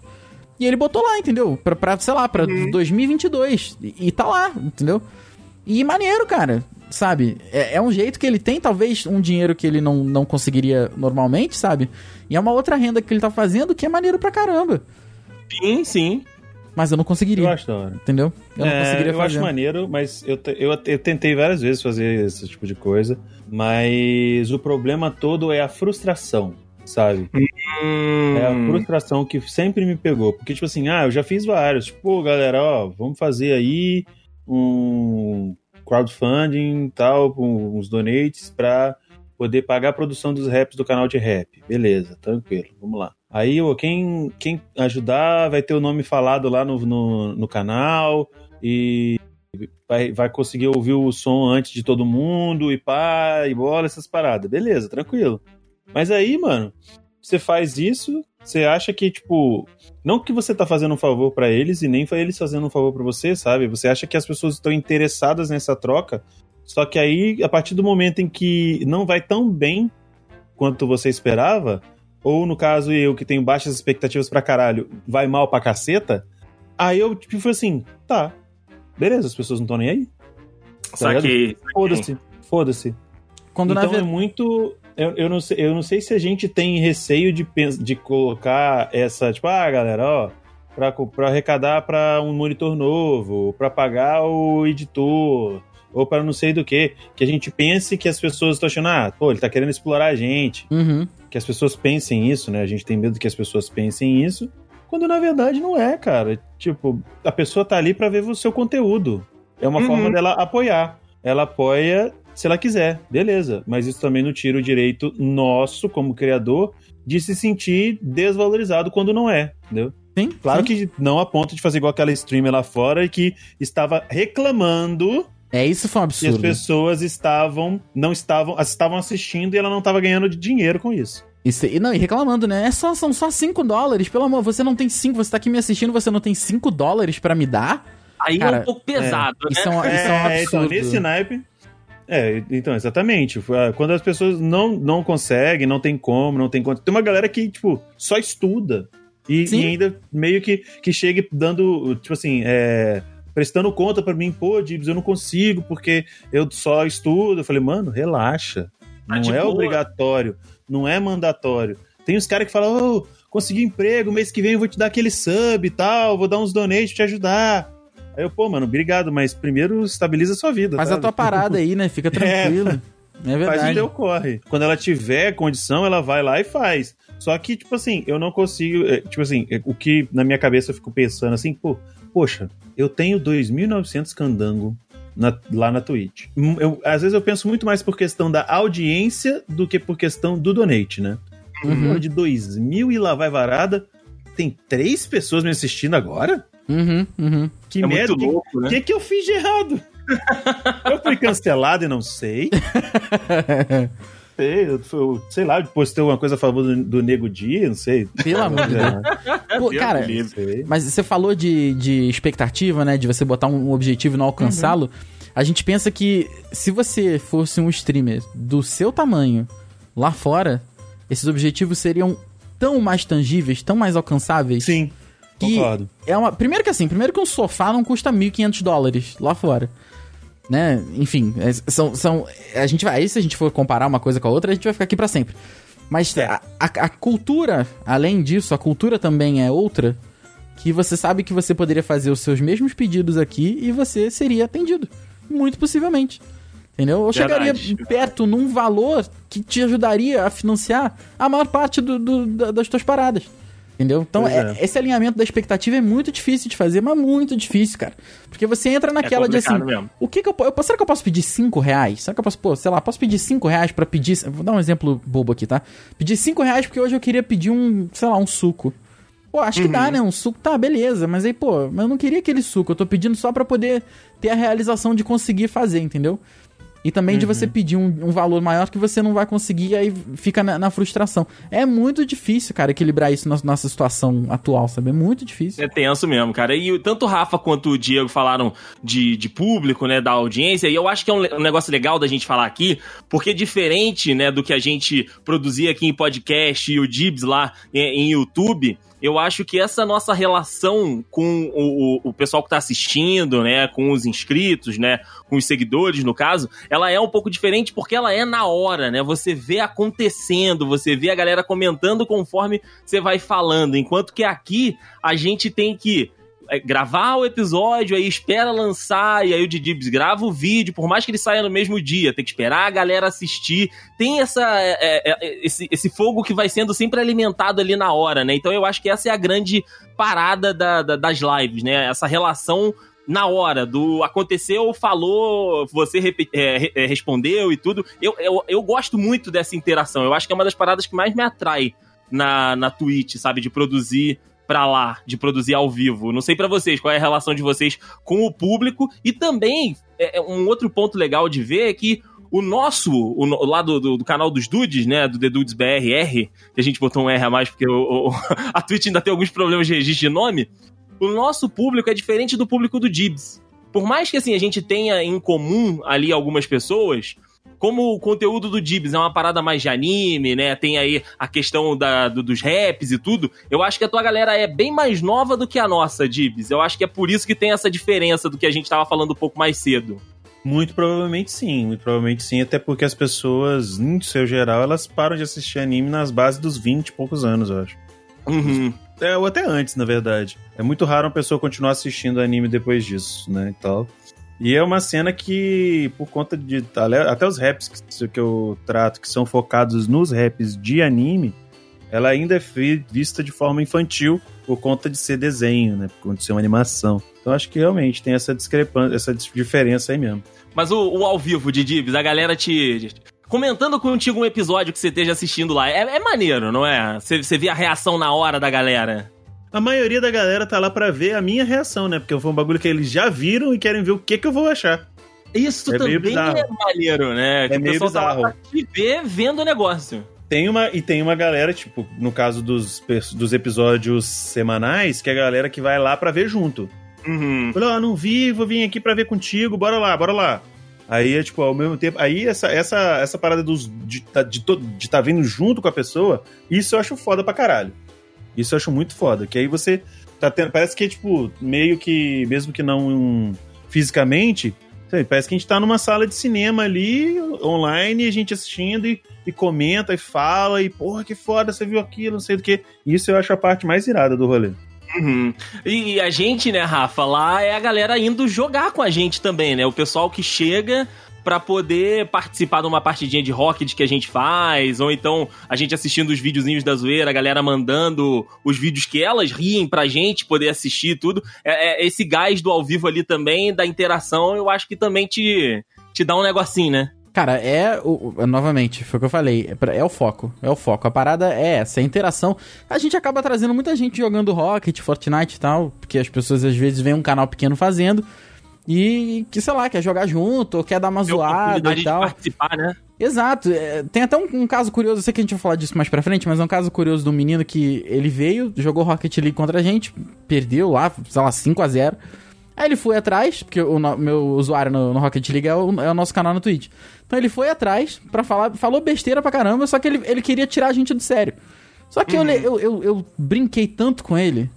Speaker 2: E ele botou lá, entendeu? Pra, pra sei lá, pra 2022. E, e tá lá, entendeu? E maneiro, cara. Sabe? É, é um jeito que ele tem, talvez, um dinheiro que ele não, não conseguiria normalmente, sabe? E é uma outra renda que ele tá fazendo que é maneiro pra caramba.
Speaker 3: Sim, sim.
Speaker 2: Mas eu não conseguiria.
Speaker 4: Eu acho da hora.
Speaker 2: Entendeu? Eu não
Speaker 4: É,
Speaker 2: conseguiria
Speaker 4: eu
Speaker 2: fazer.
Speaker 4: acho maneiro, mas eu, eu, eu tentei várias vezes fazer esse tipo de coisa, mas o problema todo é a frustração, sabe?
Speaker 3: Hum,
Speaker 4: É a frustração que sempre me pegou. Porque, tipo assim, ah, eu já fiz vários. Tipo, galera, ó, vamos fazer aí um crowdfunding e tal, uns donates pra poder pagar a produção dos raps do canal de rap. Beleza, tranquilo, vamos lá. Aí, quem, quem ajudar vai ter o nome falado lá no, no, no canal e vai, vai conseguir ouvir o som antes de todo mundo e pá, e bola, essas paradas. Beleza, tranquilo. Mas aí, mano, você faz isso, você acha que, tipo, não que você tá fazendo um favor pra eles e nem foi eles fazendo um favor pra você, sabe? Você acha que as pessoas estão interessadas nessa troca, só que aí, a partir do momento em que não vai tão bem quanto você esperava, ou no caso eu que tenho baixas expectativas pra caralho, vai mal pra caceta, aí eu, tipo, fui assim, tá, beleza, as pessoas não estão nem aí,
Speaker 3: Saquei.
Speaker 4: foda-se, foda-se.
Speaker 2: Quando na
Speaker 4: então é
Speaker 2: verdade.
Speaker 4: muito. Eu, eu, não sei, eu não sei se a gente tem receio de, de colocar essa, tipo, ah, galera, ó, pra arrecadar pra um monitor novo, pra pagar o editor, ou pra não sei do que, que a gente pense que as pessoas estão achando, ah, pô, ele tá querendo explorar a gente.
Speaker 2: Uhum.
Speaker 4: Que as pessoas pensem isso, né? A gente tem medo que as pessoas pensem isso, quando na verdade não é, cara. Tipo, a pessoa tá ali pra ver o seu conteúdo. É uma
Speaker 3: Uhum.
Speaker 4: forma dela apoiar. Ela apoia se ela quiser, beleza. Mas isso também não tira o direito nosso, como criador, de se sentir desvalorizado quando não é, entendeu?
Speaker 2: Sim.
Speaker 4: Claro
Speaker 2: sim.
Speaker 4: que não a ponto de fazer igual aquela streamer lá fora e que estava reclamando
Speaker 2: É, isso foi um
Speaker 4: que as
Speaker 2: absurdo.
Speaker 4: pessoas estavam, não estavam, estavam assistindo e ela não estava ganhando dinheiro com isso.
Speaker 2: Isso, e não, e reclamando, né? É só, são só 5 dólares, pelo amor, você não tem 5, você tá aqui me assistindo, você não tem 5 dólares pra me dar?
Speaker 3: Aí é
Speaker 2: Cara,
Speaker 3: um pouco pesado, né?
Speaker 2: Isso é um, isso é um
Speaker 4: É, então,
Speaker 2: absurdo.
Speaker 4: nesse naipe. É, então, exatamente. Ah, Quando as pessoas não, não conseguem, não tem como, não tem quanto. Tem uma galera que, tipo, só estuda. E, e ainda meio que, que chega dando, tipo assim, é, prestando conta pra mim, pô, Dibs, eu não consigo porque eu só estudo. Eu falei, mano, relaxa.
Speaker 3: Tá
Speaker 4: Não é
Speaker 3: boa.
Speaker 4: obrigatório, não é mandatório. Tem os caras que falam, ô, consegui emprego, mês que vem eu vou te dar aquele sub e tal, vou dar uns donates pra te ajudar. Aí eu, pô, mano, obrigado, mas primeiro estabiliza a sua vida.
Speaker 2: Faz
Speaker 4: sabe?
Speaker 2: a tua parada aí, né? Fica tranquilo. É,
Speaker 4: Faz o
Speaker 2: verdade.
Speaker 4: teu corre. Quando ela tiver condição, ela vai lá e faz. Só que, tipo assim, eu não consigo. é, Tipo assim, é, o que na minha cabeça eu fico pensando assim, pô, poxa, eu tenho 2.900 candango na- lá na Twitch. Hum, Eu, às vezes eu penso muito mais por questão da audiência do que por questão do donate, né?
Speaker 2: Uhum.
Speaker 4: Porra, De 2.000 e lá vai varada. Tem três pessoas me assistindo agora?
Speaker 2: Uhum, uhum.
Speaker 4: Que
Speaker 3: É
Speaker 4: merda.
Speaker 3: muito
Speaker 4: que-
Speaker 3: louco,
Speaker 4: O
Speaker 3: né?
Speaker 4: que, que eu fiz de errado? eu fui cancelado e não sei. Sei, eu, eu- sei lá, postei alguma coisa a favor do, do Nego Dia, não sei.
Speaker 2: Pelo amor de Deus. Pô,
Speaker 3: Deus
Speaker 2: cara, mas você falou de, de expectativa, né? De você botar um objetivo e não alcançá-lo. A gente pensa que se você fosse um streamer do seu tamanho lá fora, esses objetivos seriam tão mais tangíveis, tão mais alcançáveis.
Speaker 4: Sim,
Speaker 2: que
Speaker 4: concordo.
Speaker 2: é uma primeiro que assim, primeiro que um sofá não custa 1.500 dólares lá fora. Né? Enfim, é- são, são a gente vai, aí se a gente for comparar uma coisa com a outra, a gente vai ficar aqui pra sempre. Mas a, a, a cultura, além disso, a cultura também é outra, que você sabe que você poderia fazer os seus mesmos pedidos aqui e você seria atendido, muito possivelmente. Entendeu? Eu chegaria
Speaker 3: Verdade.
Speaker 2: perto num valor que te ajudaria a financiar a maior parte do- do- da- das tuas paradas. Entendeu? Então, é-
Speaker 4: é.
Speaker 2: esse alinhamento da expectativa é muito difícil de fazer, mas muito difícil, cara. Porque você entra naquela de assim,
Speaker 3: mesmo.
Speaker 2: o que que eu, eu será que eu posso pedir 5 reais? Será que eu posso, pô, sei lá, posso pedir 5 reais pra pedir, vou dar um exemplo bobo aqui, tá? Pedir 5 reais porque hoje eu queria pedir um, sei lá, um suco. Pô, acho que
Speaker 3: Uhum.
Speaker 2: dá, né? Um suco, tá, beleza. Mas aí, pô, mas eu não queria aquele suco. Eu tô pedindo só pra poder ter a realização de conseguir fazer, entendeu? E também de
Speaker 3: Uhum.
Speaker 2: você pedir um, um valor maior que você não vai conseguir e aí fica na, na frustração. É muito difícil, cara, equilibrar isso na nossa situação atual, sabe? É muito difícil.
Speaker 3: É tenso mesmo, cara. E tanto o Rafa quanto o Diego falaram de, de público, né, da audiência, e eu acho que é um, um negócio legal da gente falar aqui, porque diferente, né, do que a gente produzia aqui em podcast e o Dibs lá em, em YouTube, eu acho que essa nossa relação com o, o, o pessoal que tá assistindo, né, com os inscritos, né, com os seguidores, no caso, ela é um pouco diferente porque ela é na hora, né? Você vê acontecendo, você vê a galera comentando conforme você vai falando, enquanto que aqui a gente tem que gravar o episódio, aí espera lançar, e aí o Didibs grava o vídeo, por mais que ele saia no mesmo dia, tem que esperar a galera assistir. Tem essa, é, é, é, esse, esse fogo que vai sendo sempre alimentado ali na hora, né? Então eu acho que essa é a grande parada da, da, das lives, né? Essa relação na hora do aconteceu, falou, você é, é, respondeu e tudo. Eu, eu, eu gosto muito dessa interação. Eu acho que é uma das paradas que mais me atrai na, na Twitch, sabe? De produzir pra lá, de produzir ao vivo. Não sei para vocês qual é a relação de vocês com o público e também é, é, um outro ponto legal de ver é que o nosso, o, lá do, do, do, canal dos Dudes, né, do The Dudes BRR, que a gente botou um R a mais porque o, o, a Twitch ainda tem alguns problemas de registro de nome, o nosso público é diferente do público do Dibs. Por mais que assim a gente tenha em comum ali algumas pessoas, como o conteúdo do Dibs é uma parada mais de anime, né? Tem aí a questão da, do, dos raps e tudo. Eu acho que a tua galera é bem mais nova do que a nossa, Dibs. Eu acho que é por isso que tem essa diferença do que a gente tava falando um pouco mais cedo.
Speaker 4: Muito provavelmente sim, muito provavelmente sim, até porque as pessoas, em seu geral, elas param de assistir anime nas bases dos 20 e poucos anos, eu acho.
Speaker 3: Uhum.
Speaker 4: É, ou até antes, na verdade. É muito raro uma pessoa continuar assistindo anime depois disso, né, e tal. E é uma cena que, por conta de. Até os raps que, eu trato, que são focados nos raps de anime, ela ainda é vista de forma infantil por conta de ser desenho, né? Por conta de ser uma animação. Então acho que realmente tem essa discrepância, essa diferença aí mesmo.
Speaker 3: Mas o, o ao vivo de Dibs, a galera te. Comentando contigo um episódio que você esteja assistindo lá, é, é maneiro, não é? Você vê a reação na hora da galera
Speaker 4: a maioria da galera tá lá para ver a minha reação, né? Porque foi um bagulho que eles já viram e querem ver o que, que eu vou achar.
Speaker 3: Isso é também é maneiro, né?
Speaker 4: É que meio o pessoal bizarro. tá lá
Speaker 3: pra te ver vendo o negócio.
Speaker 4: Tem uma, e tem uma galera, tipo, no caso dos, dos episódios semanais, que é a galera que vai lá para ver junto.
Speaker 3: Uhum.
Speaker 4: Falou, ah, não vi, vou vir aqui para ver contigo, bora lá, bora lá. Aí é tipo, ao mesmo tempo. Aí essa, essa, essa parada dos, de estar tá, de, de, de tá vindo junto com a pessoa, isso eu acho foda pra caralho. Isso eu acho muito foda. Que aí você tá tendo. Parece que tipo, meio que. Mesmo que não um, fisicamente. Parece que a gente tá numa sala de cinema ali, online, a gente assistindo e, e comenta e fala, e porra, que foda, você viu aquilo, não sei do que. Isso eu acho a parte mais irada do rolê.
Speaker 3: Uhum. E a gente, né, Rafa, lá é a galera indo jogar com a gente também, né? O pessoal que chega para poder participar de uma partidinha de Rocket que a gente faz, ou então a gente assistindo os videozinhos da zoeira, a galera mandando os vídeos que elas riem pra gente poder assistir tudo. É, é, esse gás do ao vivo ali também, da interação, eu acho que também te, te dá um negocinho, né?
Speaker 2: Cara, é. O, novamente, foi o que eu falei. É, é, o foco. É o foco. A parada é essa, é a interação. A gente acaba trazendo muita gente jogando Rocket, Fortnite e tal, porque as pessoas às vezes veem um canal pequeno fazendo e que, sei lá, quer jogar junto, ou quer dar uma Tem zoada e tal.
Speaker 3: De participar, né?
Speaker 2: Exato. É, tem até um, um, caso curioso, eu sei que a gente vai falar disso mais pra frente, mas é um caso curioso do menino que ele veio, jogou Rocket League contra a gente, perdeu lá, sei lá, 5 a 0 Aí ele foi atrás, porque o no, meu usuário no, no, Rocket League é o, é o, nosso canal no Twitch. Então ele foi atrás pra falar, falou besteira pra caramba, só que ele, ele queria tirar a gente do sério. Só que uhum. eu, eu, eu, eu brinquei tanto com ele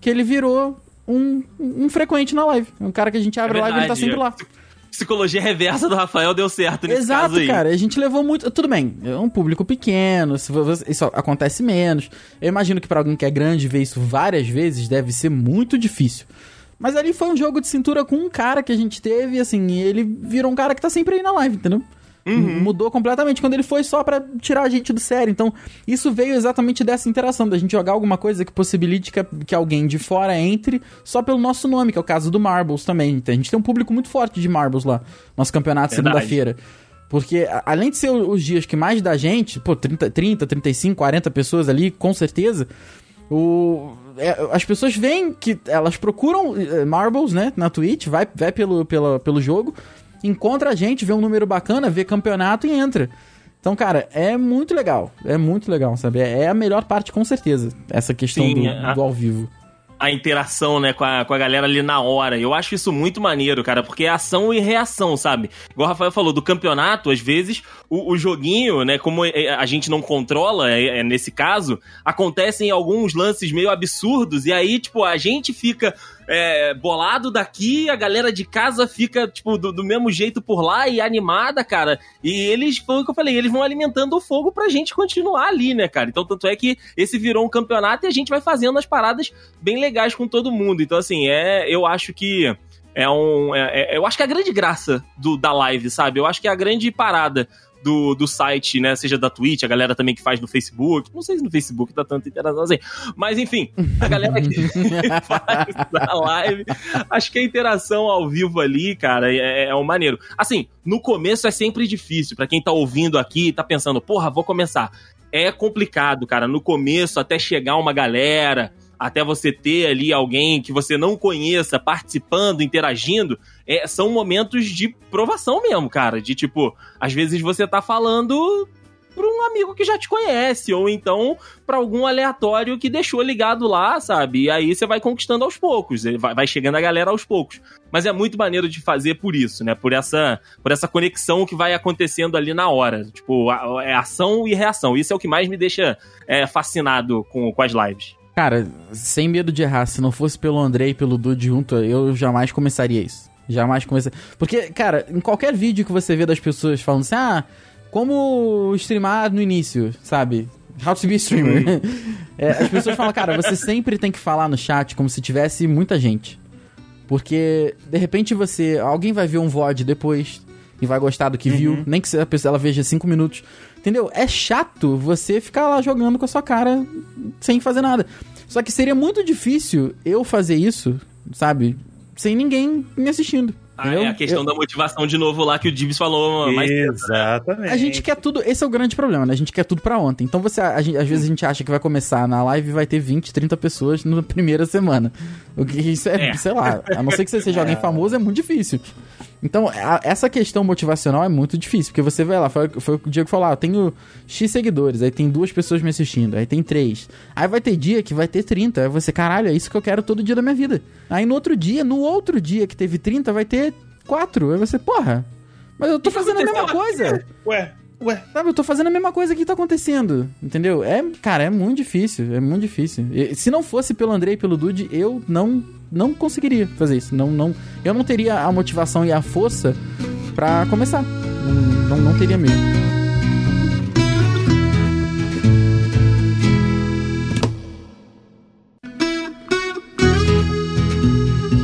Speaker 2: que ele virou um, um frequente na live. Um cara que a gente abre é live e ele tá sempre lá.
Speaker 3: Psicologia reversa do Rafael deu certo nesse
Speaker 2: Exato,
Speaker 3: caso aí.
Speaker 2: cara. A gente levou muito. Tudo bem, é um público pequeno, isso acontece menos. Eu imagino que para alguém que é grande ver isso várias vezes deve ser muito difícil. Mas ali foi um jogo de cintura com um cara que a gente teve, assim, e ele virou um cara que tá sempre aí na live, entendeu? Uhum. Mudou completamente quando ele foi só para tirar a gente do sério. Então, isso veio exatamente dessa interação, da gente jogar alguma coisa que possibilite que, que alguém de fora entre só pelo nosso nome, que é o caso do Marbles também. Então, a gente tem um público muito forte de Marbles lá, nosso campeonato segunda-feira. Porque, além de ser os dias que mais dá gente, pô, 30, 30, 35, 40 pessoas ali, com certeza, o, é, as pessoas veem que elas procuram é, Marbles, né, na Twitch, vai, vai pelo, pela, pelo jogo, encontra a gente, vê um número bacana, vê campeonato e entra. Então, cara, é muito legal. É muito legal, sabe? É a melhor parte, com certeza. Essa questão Sim, do, a, do ao vivo.
Speaker 3: A interação, né, com a, com a galera ali na hora. Eu acho isso muito maneiro, cara, porque é ação e reação, sabe? Igual o Rafael falou, do campeonato, às vezes, o, o joguinho, né, como é, a gente não controla, é, é, nesse caso, acontecem alguns lances meio absurdos, e aí, tipo, a gente fica é, bolado daqui, a galera de casa fica, tipo, do, do, mesmo jeito por lá e animada, cara. E eles, foi o que eu falei, eles vão alimentando o fogo pra gente continuar ali, né, cara? Então, tanto é que esse virou um campeonato e a gente vai fazendo as paradas bem legais com todo mundo. Então, assim, é, eu acho que é um. É, é, eu acho que é a grande graça do, da live, sabe? Eu acho que é a grande parada do, do site, né? Seja da Twitch, a galera também que faz no Facebook. Não sei se no Facebook dá tanta interação assim. Mas enfim, a galera que faz na live. Acho que a interação ao vivo ali, cara, é, é um maneiro. Assim, no começo é sempre difícil. para quem tá ouvindo aqui e tá pensando, porra, vou começar. É complicado, cara. No começo, até chegar uma galera até você ter ali alguém que você não conheça participando, interagindo, é, são momentos de provação mesmo, cara. De tipo, às vezes você tá falando pra um amigo que já te conhece, ou então para algum aleatório que deixou ligado lá, sabe? E aí você vai conquistando aos poucos, vai chegando a galera aos poucos. Mas é muito maneiro de fazer por isso, né? Por essa, por essa conexão que vai acontecendo ali na hora. Tipo, é ação e reação. Isso é o que mais me deixa é, fascinado com, com as lives.
Speaker 2: Cara, sem medo de errar, se não fosse pelo André e pelo Dude junto, eu jamais começaria isso. Jamais começaria. Porque, cara, em qualquer vídeo que você vê das pessoas falando assim, ah, como streamar no início, sabe? How to be streamer. é, as pessoas falam, cara, você sempre tem que falar no chat como se tivesse muita gente. Porque, de repente, você. Alguém vai ver um VOD depois e vai gostar do que uhum. viu. Nem que a pessoa ela veja cinco minutos. Entendeu? É chato você ficar lá jogando com a sua cara sem fazer nada. Só que seria muito difícil eu fazer isso, sabe? Sem ninguém me assistindo.
Speaker 3: Ah, é a questão eu... da motivação de novo lá que o Dibs falou mais?
Speaker 4: Exatamente.
Speaker 2: A gente quer tudo, esse é o grande problema, né? A gente quer tudo pra ontem. Então você, a gente, às vezes a gente acha que vai começar na live e vai ter 20, 30 pessoas na primeira semana. O que isso é, é. sei lá, a não ser que você seja alguém famoso, é muito difícil. Então, a, essa questão motivacional é muito difícil, porque você vai lá, foi, foi o que Diego falou, ah, eu tenho X seguidores, aí tem duas pessoas me assistindo, aí tem três. Aí vai ter dia que vai ter 30, aí você, caralho, é isso que eu quero todo dia da minha vida. Aí no outro dia, no outro dia que teve 30, vai ter quatro. Aí você, porra, mas eu tô fazendo a mesma coisa.
Speaker 4: Ué, Ué.
Speaker 2: Sabe, eu tô fazendo a mesma coisa que tá acontecendo. Entendeu? É, cara, é muito difícil. É muito difícil. E, se não fosse pelo Andrei e pelo Dude, eu não não conseguiria fazer isso. Não, não, eu não teria a motivação e a força para começar. Não, não, não teria mesmo.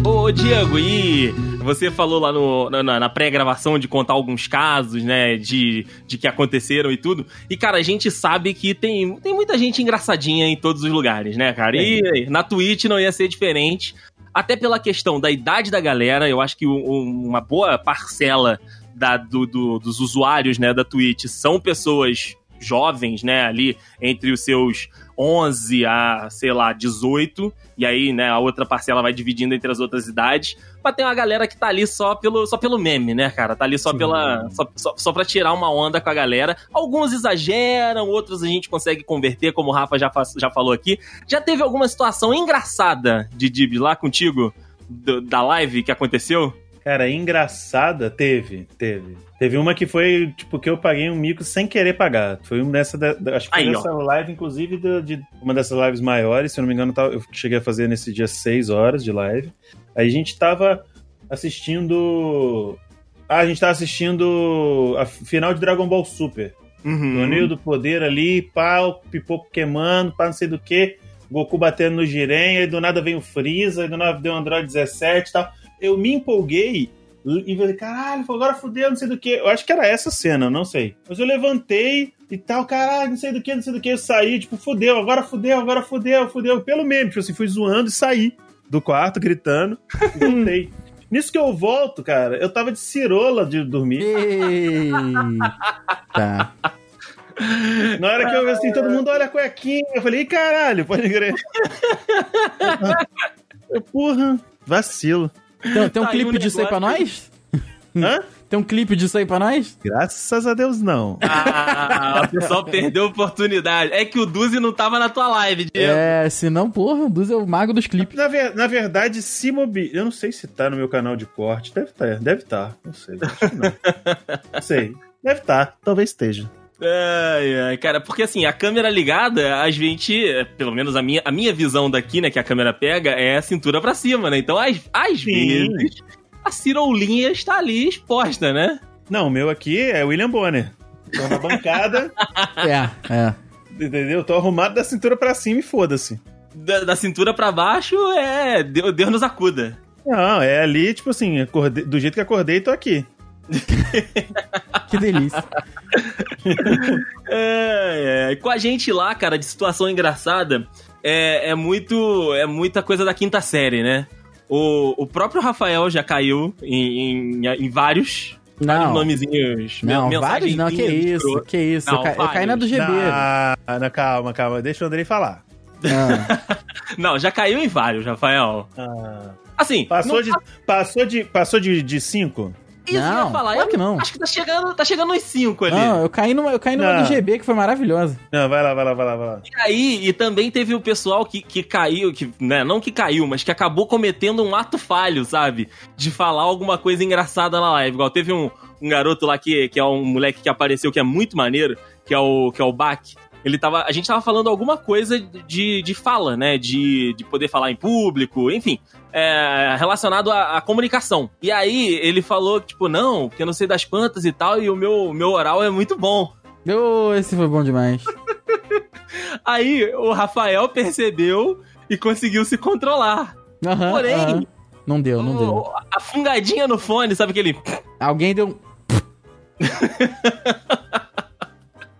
Speaker 3: Ô, Diego, e você falou lá no, na, na pré-gravação de contar alguns casos, né, de, de que aconteceram e tudo. E, cara, a gente sabe que tem, tem muita gente engraçadinha em todos os lugares, né, cara? E na Twitch não ia ser diferente. Até pela questão da idade da galera, eu acho que uma boa parcela da, do, do, dos usuários, né, da Twitch são pessoas jovens, né, ali entre os seus 11 a, sei lá, 18, e aí, né, a outra parcela vai dividindo entre as outras idades, pra ter uma galera que tá ali só pelo, só pelo meme, né, cara? Tá ali só Sim. pela. Só, só, só pra tirar uma onda com a galera. Alguns exageram, outros a gente consegue converter, como o Rafa já, já falou aqui. Já teve alguma situação engraçada de Dib lá contigo? Do, da live que aconteceu?
Speaker 4: Cara, engraçada teve, teve. Teve uma que foi, tipo, que eu paguei um mico sem querer pagar. Foi uma dessa. acho que foi Aí, nessa ó. live, inclusive, de, de, uma dessas lives maiores. Se eu não me engano, eu cheguei a fazer nesse dia seis horas de live. Aí a gente tava assistindo. Ah, a gente tava assistindo a final de Dragon Ball Super. Uhum. No Anil do Poder ali, pau, pipoco queimando, pá, não sei do que. Goku batendo no Jiren, aí do nada vem o Freeza, aí do nada deu o Android 17 e tal. Eu me empolguei e falei, caralho, agora fudeu, não sei do que. Eu acho que era essa cena, não sei. Mas eu levantei e tal, caralho, não sei do que, não sei do que. Eu saí, tipo, fudeu, agora fudeu, agora fudeu, fudeu. Pelo mesmo, tipo assim, fui zoando e saí do quarto, gritando, e voltei. Nisso que eu volto, cara, eu tava de cirola de dormir.
Speaker 2: Tá.
Speaker 4: Na hora que eu vi assim, todo mundo olha a cuequinha, eu falei, caralho, pode crer. Porra, vacilo.
Speaker 2: Então, tem um tá clipe disso aí pra nós?
Speaker 4: Hã?
Speaker 2: Tem um clipe disso aí pra nós?
Speaker 4: Graças a Deus, não.
Speaker 3: Ah, o pessoal perdeu a oportunidade. É que o Duzi não tava na tua live, Diego.
Speaker 2: É, se não, porra, o Duzi é o mago dos clipes.
Speaker 4: Na, ver, na verdade, se mobi... Eu não sei se tá no meu canal de corte. Deve estar, tá, deve estar. Tá. Não sei. Não. não sei. Deve estar, tá. talvez esteja.
Speaker 3: Ai, ai, cara, porque assim, a câmera ligada, a gente, pelo menos a minha, a minha visão daqui, né, que a câmera pega, é a cintura pra cima, né? Então, às, às vezes, a ciroulinha está ali exposta, né?
Speaker 4: Não, o meu aqui é William Bonner. Tô na bancada,
Speaker 2: É, é.
Speaker 4: entendeu? Tô arrumado da cintura pra cima e foda-se.
Speaker 3: Da, da cintura pra baixo, é. Deus, Deus nos acuda.
Speaker 4: Não, é ali, tipo assim, acordei- do jeito que acordei, tô aqui.
Speaker 2: Que delícia.
Speaker 3: É, é. Com a gente lá, cara, de situação engraçada, é, é muito. É muita coisa da quinta série, né? O, o próprio Rafael já caiu em, em, em vários, vários
Speaker 2: Não,
Speaker 3: nomezinhos.
Speaker 2: não, vários não, que isso,
Speaker 3: escrotas.
Speaker 2: que isso.
Speaker 3: Não,
Speaker 2: eu, ca- eu caí na do GB.
Speaker 4: Ah, não, calma, calma. Deixa o Andrei falar.
Speaker 2: Ah,
Speaker 3: Não, já caiu em vários, Rafael.
Speaker 4: Ah,
Speaker 3: Assim,
Speaker 4: passou
Speaker 3: não-
Speaker 4: de, passou de, passou de, de cinco?
Speaker 3: Isso que eu ia
Speaker 2: Não,
Speaker 3: falar.
Speaker 2: claro
Speaker 3: eu
Speaker 2: que não.
Speaker 3: Acho que tá chegando, tá chegando uns cinco ali.
Speaker 2: não, eu caí numa, eu caí numa
Speaker 4: Não.
Speaker 2: do GB que foi maravilhosa.
Speaker 4: Não, vai lá, vai lá, vai lá, vai lá.
Speaker 3: E aí, e também teve o pessoal que, que caiu, que, né, não que caiu, mas que acabou cometendo um ato falho, sabe? De falar alguma coisa engraçada na live. Igual teve um, um garoto lá que, que é um moleque que apareceu que é muito maneiro, que é o, que é o Bach. Ele tava. A gente tava falando alguma coisa de, de fala, né? De, de poder falar em público, enfim. é, relacionado à, à comunicação. E aí ele falou, tipo, não, porque eu não sei das quantas e tal, e o meu, meu oral é muito bom.
Speaker 2: Oh, esse foi bom demais.
Speaker 3: Aí o Rafael percebeu e conseguiu se controlar.
Speaker 2: Aham,
Speaker 3: Porém,
Speaker 2: aham. Não deu, não deu.
Speaker 3: o- a fungadinha no fone, sabe aquele.
Speaker 2: Alguém deu.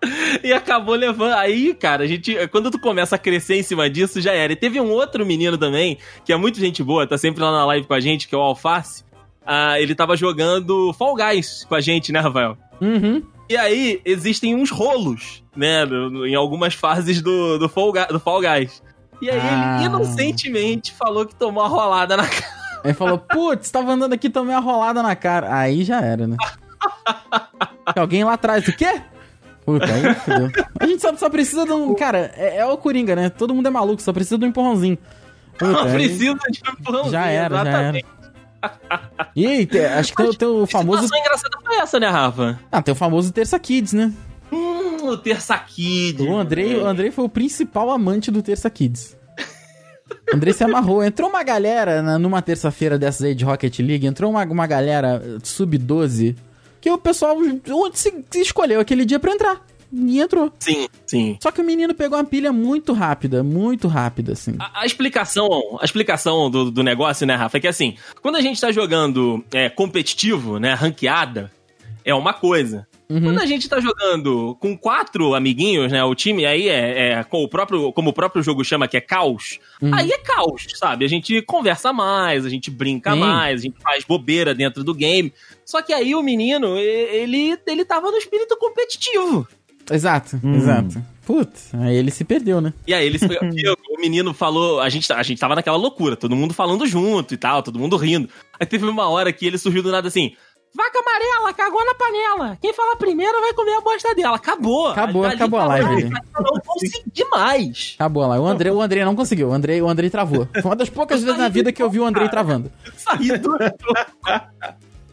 Speaker 3: E acabou levando. Aí, cara, a gente. Quando tu começa a crescer em cima disso, já era. E teve um outro menino também, que é muito gente boa, tá sempre lá na live com a gente, que é o Alface. Ah, ele tava jogando Fall Guys com a gente, né, Rafael?
Speaker 2: Uhum.
Speaker 3: E aí, existem uns rolos, né, em algumas fases do, do, Fall, Ga- do Fall Guys. E aí,
Speaker 2: Ah.
Speaker 3: ele inocentemente falou que tomou uma rolada na cara.
Speaker 2: Aí falou, putz, tava andando aqui, tomei uma rolada na cara. Aí já era, né? Alguém lá atrás, o quê? Puta, aí fudeu. A gente só, só precisa de um. Cara, é, é o Coringa, né? Todo mundo é maluco, só precisa de um empurrãozinho. Puta,
Speaker 3: Não
Speaker 2: aí-
Speaker 3: precisa de um pãozinho,
Speaker 2: Já era, já
Speaker 3: exatamente.
Speaker 2: E aí, te- acho que tem, o- tem o famoso.
Speaker 3: situação engraçada foi essa, né, Rafa?
Speaker 2: Ah, tem o famoso Terça Kids, né?
Speaker 3: Hum, o Terça Kid.
Speaker 2: O Andrei, o Andrei foi o principal amante do Terça Kids. O Andrei se amarrou. Entrou uma galera na- numa terça-feira dessas aí de Rocket League, entrou uma, uma galera eh, sub-12 que o pessoal se, se escolheu aquele dia pra entrar. E entrou.
Speaker 3: Sim, sim.
Speaker 2: Só que o menino pegou uma pilha muito rápida, muito rápida, assim.
Speaker 3: A, a explicação, a explicação do, do negócio, né, Rafa, é que assim, quando a gente tá jogando é, competitivo, né, ranqueada, é uma coisa.
Speaker 2: Uhum.
Speaker 3: Quando a gente tá jogando com quatro amiguinhos, né, o time aí é, é com o próprio, como o próprio jogo chama, que é caos,
Speaker 2: Uhum.
Speaker 3: aí é caos, sabe? A gente conversa mais, a gente brinca
Speaker 2: Sim.
Speaker 3: mais, a gente faz bobeira dentro do game. Só que aí o menino, ele, ele tava no espírito competitivo.
Speaker 2: Exato,
Speaker 4: Hum.
Speaker 2: exato. Putz, aí ele se perdeu, né?
Speaker 3: E aí ele se o menino falou, a gente, a gente tava naquela loucura, todo mundo falando junto e tal, todo mundo rindo. Aí teve uma hora que ele surgiu do nada assim: Vaca amarela, cagou na panela. Quem falar primeiro vai comer a bosta dela. Acabou.
Speaker 2: Acabou,
Speaker 3: Dali
Speaker 2: acabou a live.
Speaker 3: Eu não consegui mais.
Speaker 2: Acabou lá. O André, o André não conseguiu. O André, o André travou. Foi uma das poucas vezes na vida que eu vi o André travando.
Speaker 3: Saí do.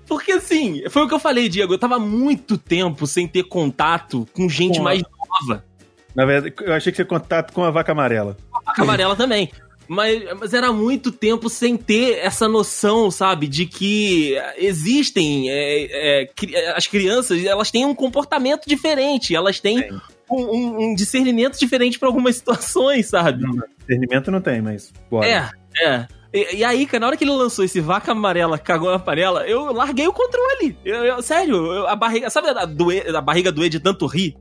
Speaker 3: Porque assim, foi o que eu falei, Diego. Eu tava muito tempo sem ter contato com gente
Speaker 4: a-
Speaker 3: mais nova.
Speaker 4: Na verdade, eu achei que você contato com a vaca amarela.
Speaker 3: Vaca amarela também. Mas, mas era muito tempo sem ter essa noção, sabe, de que existem é, é, cri- as crianças, elas têm um comportamento diferente, elas têm um, um- discernimento diferente para algumas situações, sabe?
Speaker 4: Discernimento não tem, mas. Bora.
Speaker 3: É, é. E, e aí, cara, na hora que ele lançou esse vaca amarela, cagou na panela, eu larguei o controle. Eu, eu- sério, eu- a barriga. Sabe a, doer, a barriga doer de tanto rir?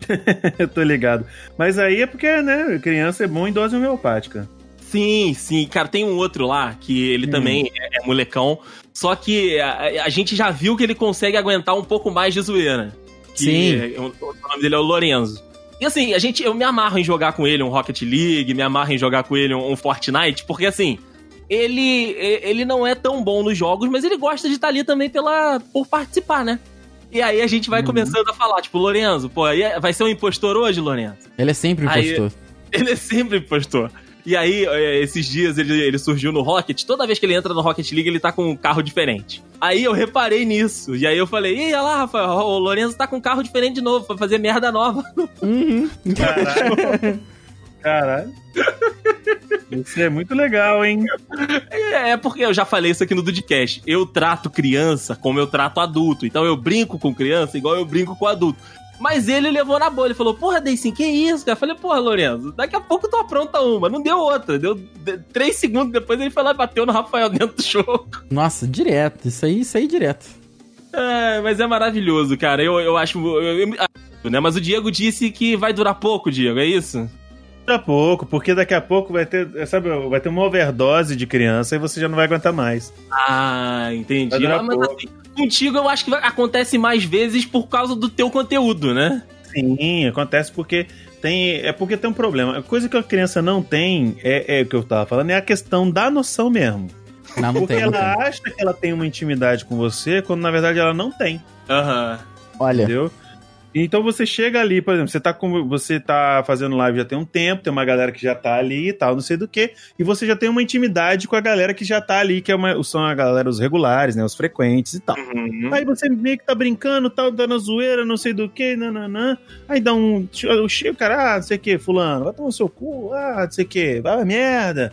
Speaker 4: eu tô ligado. Mas aí é porque, né, criança é bom em dose homeopática.
Speaker 3: Sim, sim. Cara, tem um outro lá que ele
Speaker 4: Hum.
Speaker 3: também é, é molecão. Só que a, a gente já viu que ele consegue aguentar um pouco mais de zoeira. Que
Speaker 2: Sim.
Speaker 3: é- o, o nome dele é o Lorenzo. E assim, a gente, eu me amarro em jogar com ele um Rocket League, me amarro em jogar com ele um, um Fortnite, porque assim, ele, ele não é tão bom nos jogos, mas ele gosta de estar ali também pela, por participar, né? E aí a gente vai
Speaker 2: Uhum.
Speaker 3: começando a falar, tipo, Lorenzo, pô, aí é- vai ser um impostor hoje, Lorenzo?
Speaker 2: Ele é sempre
Speaker 3: Aí-
Speaker 2: impostor.
Speaker 3: Ele é sempre impostor. E aí, é, esses dias ele, ele surgiu no Rocket. Toda vez que ele entra no Rocket League, ele tá com um carro diferente. Aí eu reparei nisso. E aí eu falei, ih, olha lá, Rafael, o Lourenço tá com um carro diferente de novo, pra fazer merda nova.
Speaker 4: Caralho. Caralho. Isso é muito legal, hein?
Speaker 3: É, é porque eu já falei isso aqui no Dudcast. Eu trato criança como eu trato adulto. Então eu brinco com criança igual eu brinco com adulto. Mas ele levou na boa. Ele falou, porra, Deicin, que isso, cara? Eu falei, porra, Lourenço, daqui a pouco tu apronta uma. Não deu outra. Deu de- três segundos depois ele foi lá e bateu no Rafael dentro do jogo.
Speaker 2: Nossa, direto. Isso aí, isso aí direto.
Speaker 3: É, mas é maravilhoso, cara. Eu, eu acho. eu- eu- né? Mas o Diego disse que vai durar pouco, Diego, é isso?
Speaker 4: A pouco, porque daqui a pouco vai ter, sabe, vai ter uma overdose de criança e você já não vai aguentar mais.
Speaker 3: Ah, entendi. Mas, mas,
Speaker 4: pouco.
Speaker 3: assim, contigo eu acho que acontece mais vezes por causa do teu conteúdo, né?
Speaker 4: Sim, acontece porque tem. É porque tem um problema. A coisa que a criança não tem é, é o que eu tava falando, é a questão da noção mesmo.
Speaker 2: Não, não
Speaker 4: porque
Speaker 2: tem, não
Speaker 4: ela
Speaker 2: tem.
Speaker 4: acha que ela tem uma intimidade com você, quando na verdade ela não tem.
Speaker 3: Aham.
Speaker 2: Olha,
Speaker 4: Entendeu? Então você chega ali, por exemplo, você tá, com, você tá fazendo live já tem um tempo, tem uma galera que já tá ali e tal, não sei do que, e você já tem uma intimidade com a galera que já tá ali, que é uma, são a galera, os regulares, né, os frequentes e tal.
Speaker 3: Uhum.
Speaker 4: Aí você meio que tá brincando, tal, na zoeira, não sei do que, nananã. Aí dá um. O cara, ah, não sei o que, fulano, vai tomar o seu cu, ah, não sei o que, vai merda.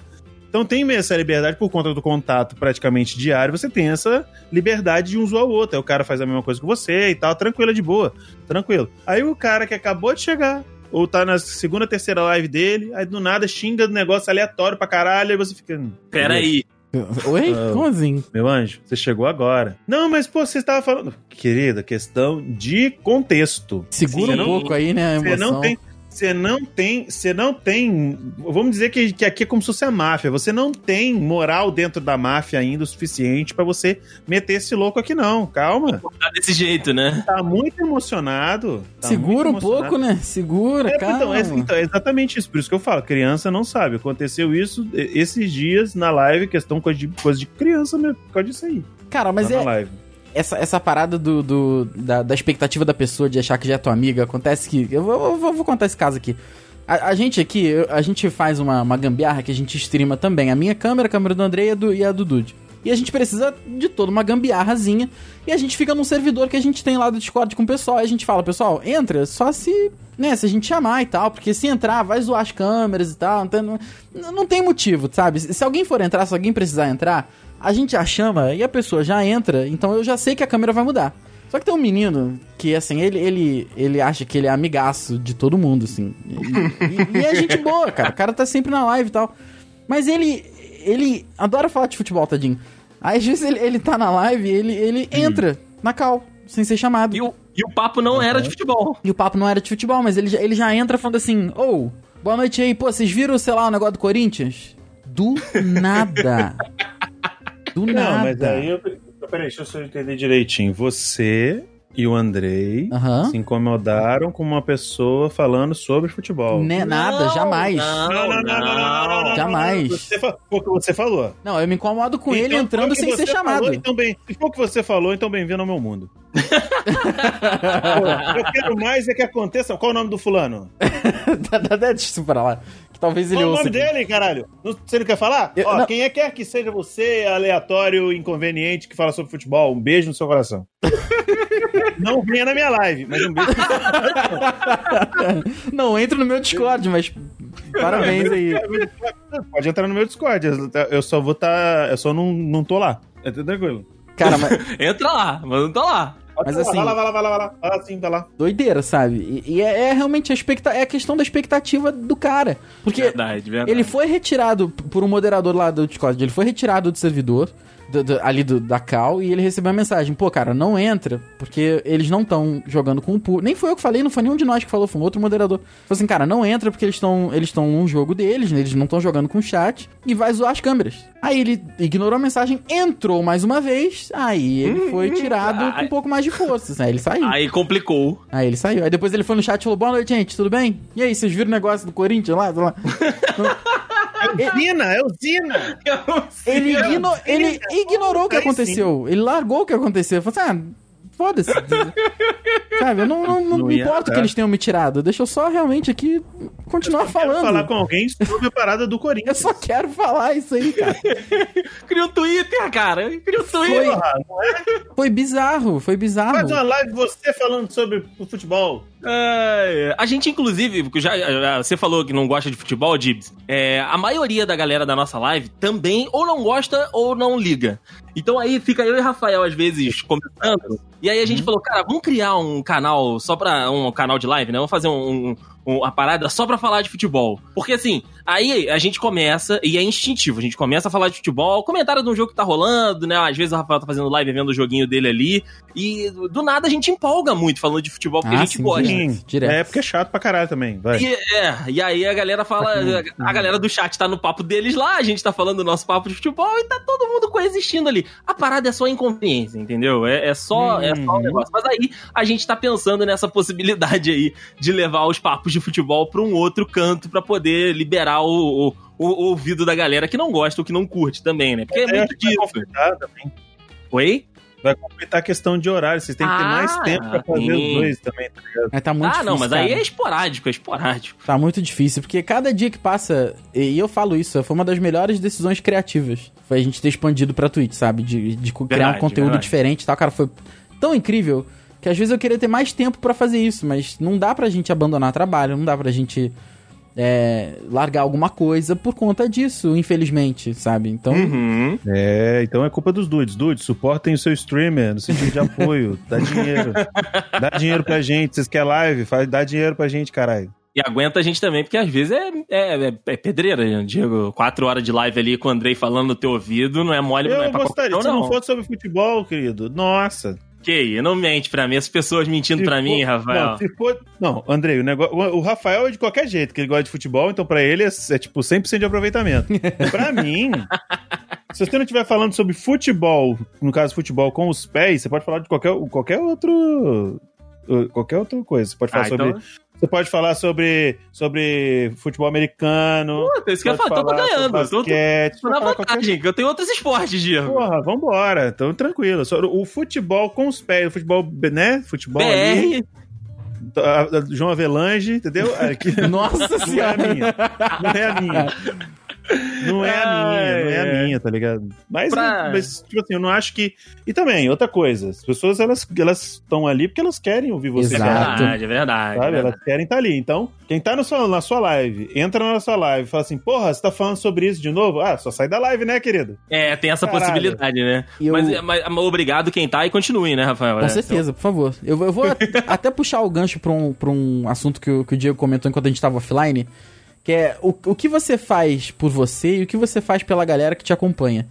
Speaker 4: Então tem mesmo essa liberdade por conta do contato praticamente diário, você tem essa liberdade de um zoar o outro. Aí o cara faz a mesma coisa que você e tal, tranquilo, de boa, tranquilo. Aí o cara que acabou de chegar, ou tá na segunda, terceira live dele, aí do nada xinga do negócio aleatório pra caralho, aí você fica. "Hum,
Speaker 3: Peraí.
Speaker 2: oi?
Speaker 4: Ah.
Speaker 2: Como assim?
Speaker 4: meu anjo, você chegou agora. Não, mas pô, você estava falando. Querida, questão de contexto.
Speaker 2: Segura
Speaker 4: Sim,
Speaker 2: um
Speaker 4: não-
Speaker 2: pouco aí, né, a
Speaker 4: Você
Speaker 2: emoção.
Speaker 4: não tem. Você não tem. Você não tem. Vamos dizer que, que aqui é como se fosse a máfia. Você não tem moral dentro da máfia ainda o suficiente pra você meter esse louco aqui, não. Calma.
Speaker 3: Tá desse jeito, né?
Speaker 4: Tá muito emocionado. tá
Speaker 2: Segura um
Speaker 4: muito emocionado.
Speaker 2: pouco, né? Segura,
Speaker 4: É,
Speaker 2: calma.
Speaker 4: então, é, então, é exatamente isso. Por isso que eu falo, criança não sabe. Aconteceu isso esses dias na live, questão coisa de, coisa de criança mesmo, por causa disso aí.
Speaker 2: Cara, mas
Speaker 4: Tá na
Speaker 2: é,
Speaker 4: live.
Speaker 2: Essa, essa parada do, do- da, da expectativa da pessoa de achar que já é tua amiga, acontece que. Eu vou, vou- vou contar esse caso aqui. A, a gente aqui, a gente faz uma, uma gambiarra que a gente streama também. A minha câmera, a câmera do André e a do, e a do Dude. E a gente precisa de toda uma gambiarrazinha. E a gente fica num servidor que a gente tem lá do Discord com o pessoal. E a gente fala, pessoal, entra só se. Né, se a gente chamar e tal, porque se entrar, vai zoar as câmeras e tal. Então, não, não tem motivo, sabe? Se se alguém for entrar, se alguém precisar entrar, a gente já chama e a pessoa já entra, então eu já sei que a câmera vai mudar. Só que tem um menino que, assim, ele, ele, ele acha que ele é amigaço de todo mundo, assim. E, e- e é gente boa, cara. O cara tá sempre na live e tal. Mas ele, ele adora falar de futebol, tadinho. Aí, às vezes, ele, ele tá na live e ele, ele entra na cal, sem ser chamado.
Speaker 3: E o, e o papo não era de futebol.
Speaker 2: E o papo não era de futebol, mas ele já, ele já entra falando assim: Ô, boa noite aí, pô, vocês viram, sei lá, o negócio do Corinthians? Do nada. Do
Speaker 4: Não,
Speaker 2: nada.
Speaker 4: mas aí eu. Peraí, deixa eu só entender direitinho. Você e o Andrei
Speaker 2: Aham.
Speaker 4: se incomodaram com uma pessoa falando sobre futebol.
Speaker 2: Né, nada, jamais.
Speaker 3: Não, não, não,
Speaker 2: Jamais.
Speaker 4: Você fa- Foi o que você falou.
Speaker 2: Não, eu me incomodo com ele
Speaker 4: Então,
Speaker 2: entrando
Speaker 4: foi o que
Speaker 2: sem ser
Speaker 4: você
Speaker 2: chamado.
Speaker 4: Falou, então bem, se for o que você falou, então bem-vindo ao meu mundo. Pô, eu quero mais é que aconteça. Qual o nome do fulano?
Speaker 2: Deixa isso pra lá. Talvez ele
Speaker 4: Qual o
Speaker 2: ouça.
Speaker 4: nome
Speaker 2: aqui.
Speaker 4: dele, caralho? Não- Você não quer falar?
Speaker 2: Eu-
Speaker 4: Ó,
Speaker 2: não.
Speaker 4: quem é quer que seja você, aleatório, inconveniente, que fala sobre futebol, um beijo no seu coração. não venha na minha live, mas um beijo no seu
Speaker 2: Não, entra no meu Discord, mas. Parabéns aí.
Speaker 4: Pode entrar no meu Discord. eu- só vou estar. eu só não, não tô lá. É tudo tranquilo.
Speaker 2: Cara, mas
Speaker 3: Entra lá, mas não tá lá.
Speaker 2: Mas
Speaker 4: lá,
Speaker 2: assim-
Speaker 4: Vai lá, vai lá, vai lá, vai lá. Vai lá sim, tá lá.
Speaker 2: doideira, sabe? E, e é, é realmente a, expecta é a questão da expectativa do cara. Porque
Speaker 3: Verdade, verdade.
Speaker 2: Ele foi retirado por um moderador lá do Discord. Ele foi retirado do servidor, do- do- ali do- da Cal, e ele recebeu a mensagem: pô, cara, não entra, porque eles não estão jogando com o público. Nem foi eu que falei, não foi nenhum de nós que falou, foi um outro moderador. Falou assim, cara, não entra porque eles estão eles estão num jogo deles, né? eles não estão jogando com o chat, e vai zoar as câmeras. Aí ele ignorou a mensagem, entrou mais uma vez, aí ele foi tirado com um pouco mais de força. Aí ele saiu.
Speaker 3: Aí complicou.
Speaker 2: Aí ele saiu. Aí depois ele foi no chat e falou: Boa noite, gente, tudo bem? E aí, vocês viram o negócio do Corinthians lá? lá?
Speaker 4: É o Zina, é o Zina.
Speaker 2: Ele, igno- ele ignorou o que aconteceu. Ele largou o que aconteceu. Falou assim: ah, Foda-se. Sabe, eu não, não, não,
Speaker 4: Não
Speaker 2: me
Speaker 4: dar.
Speaker 2: que eles tenham me tirado. Deixa eu só realmente aqui continuar
Speaker 4: Quero
Speaker 2: falando.
Speaker 4: falar com alguém sobre a parada do
Speaker 2: Eu
Speaker 4: Corinthians.
Speaker 2: só quero falar isso aí, cara.
Speaker 3: Cria um Twitter, cara. Cria um Twitter.
Speaker 2: Foi,
Speaker 4: não é?
Speaker 2: foi bizarro, foi bizarro.
Speaker 4: Faz uma live você falando sobre o futebol.
Speaker 3: É, a gente, inclusive, porque já, já- você falou que não gosta de futebol, Dibs. É, a maioria da galera da nossa live também ou não gosta ou não liga. Então aí fica eu e Rafael, às vezes, comentando. E aí a gente falou, cara, vamos criar um canal só pra. um canal de live, né? Vamos fazer um. um- uma parada só pra falar de futebol. Porque assim, aí a gente começa, e é instintivo, a gente começa a falar de futebol, comentário de um jogo que tá rolando, né? Às vezes o Rafael tá fazendo live vendo o joguinho dele ali. E do nada a gente empolga muito falando de futebol, porque
Speaker 2: Ah,
Speaker 3: a gente
Speaker 2: sim,
Speaker 3: gosta.
Speaker 2: Direto, direto.
Speaker 4: É porque é chato pra caralho também. Vai.
Speaker 3: E, é, e aí a galera fala. A galera do chat tá no papo deles lá, a gente tá falando do nosso papo de futebol e tá todo mundo coexistindo ali. A parada é só inconveniência, entendeu? É, é só, é só um negócio. Mas aí a gente tá pensando nessa possibilidade aí de levar os papos de futebol pra um outro canto pra poder liberar o, o, o ouvido da galera que não gosta ou que não curte também, né? Porque é,
Speaker 4: É,
Speaker 3: muito
Speaker 4: também.
Speaker 3: Oi?
Speaker 4: Vai completar a questão de horário. Vocês têm que ter
Speaker 3: Ah,
Speaker 4: mais tempo pra fazer
Speaker 3: sim.
Speaker 4: os dois também, tá ligado?
Speaker 2: É, tá muito
Speaker 3: ah, não,
Speaker 2: difícil,
Speaker 3: mas aí
Speaker 2: cara.
Speaker 3: é esporádico, é esporádico.
Speaker 2: Tá muito difícil, porque cada dia que passa, e eu falo isso, foi uma das melhores decisões criativas. Foi a gente ter expandido pra Twitch, sabe? De, de criar
Speaker 3: Verdade,
Speaker 2: um conteúdo
Speaker 3: verdade.
Speaker 2: diferente e tal. Cara, foi tão incrível que às vezes eu queria ter mais tempo pra fazer isso, mas não dá pra gente abandonar trabalho, não dá pra gente é, largar alguma coisa por conta disso, infelizmente, sabe? Então,
Speaker 3: Uhum.
Speaker 4: É, então é culpa dos dudes. Dudes, suportem o seu streamer no sentido de apoio. dá dinheiro. Dá dinheiro pra gente. Vocês querem live? Faz, dá dinheiro pra gente, caralho.
Speaker 3: E aguenta a gente também, porque às vezes é, é, é- é pedreira, né, Diego. Quatro horas de live ali com o Andrei falando no teu ouvido, não é mole, não é
Speaker 4: Eu
Speaker 3: pra
Speaker 4: gostaria,
Speaker 3: qualquer
Speaker 4: se
Speaker 3: um,
Speaker 4: não
Speaker 3: não.
Speaker 4: fosse sobre futebol, querido. Nossa.
Speaker 3: Que aí, não mente pra mim, as pessoas mentindo
Speaker 4: Se
Speaker 3: pra
Speaker 4: for-
Speaker 3: mim, Rafael.
Speaker 4: Não, se for... não, Andrei, o, negócio... o Rafael é de qualquer jeito, que ele gosta de futebol, então pra ele é, é tipo 100% de aproveitamento. pra mim, se você não estiver falando sobre futebol, no caso futebol com os pés, você pode falar de qualquer, qualquer outro qualquer outra coisa. Você pode falar
Speaker 3: Ah,
Speaker 4: sobre
Speaker 3: então-
Speaker 4: você pode falar sobre sobre futebol americano.
Speaker 3: Puta, isso que eu
Speaker 4: pode
Speaker 3: falar, tô ganhando.
Speaker 4: sobre
Speaker 3: Tô, tô,
Speaker 4: basquete,
Speaker 3: tô na
Speaker 4: qualquer
Speaker 3: vantagem, que eu tenho outros esportes, Diego.
Speaker 4: Porra, vambora. Então, tranquilo. O futebol com os pés, o futebol, né? Futebol ali.
Speaker 3: BR.
Speaker 4: a- a- João Avelange, entendeu? Aqui,
Speaker 2: nossa
Speaker 4: não é a
Speaker 2: senhora.
Speaker 4: minha. Não é a minha. Não é a minha, não é a minha, tá ligado? Mas,
Speaker 3: Pra-
Speaker 4: mas, tipo assim, eu não acho que. E também, outra coisa, as pessoas elas elas estão ali porque elas querem ouvir você
Speaker 3: É
Speaker 2: Exato.
Speaker 4: falar.
Speaker 3: verdade, é verdade.
Speaker 4: Sabe?
Speaker 3: é verdade.
Speaker 4: Elas querem estar ali. Então, quem tá na sua, na sua live, entra na sua live e fala assim: porra, você tá falando sobre isso de novo? Ah, só sai da live, né, querido?
Speaker 3: É, tem essa
Speaker 4: Caralho.
Speaker 3: possibilidade, né?
Speaker 2: Eu-
Speaker 3: Mas, mas, mas obrigado quem tá e continue, né, Rafael?
Speaker 2: Com
Speaker 3: É,
Speaker 2: certeza, por favor. Eu, eu vou at- até puxar o gancho pra um, pra um assunto que o, que o Diego comentou enquanto a gente tava offline, que é o, o que você faz por você e o que você faz pela galera que te acompanha.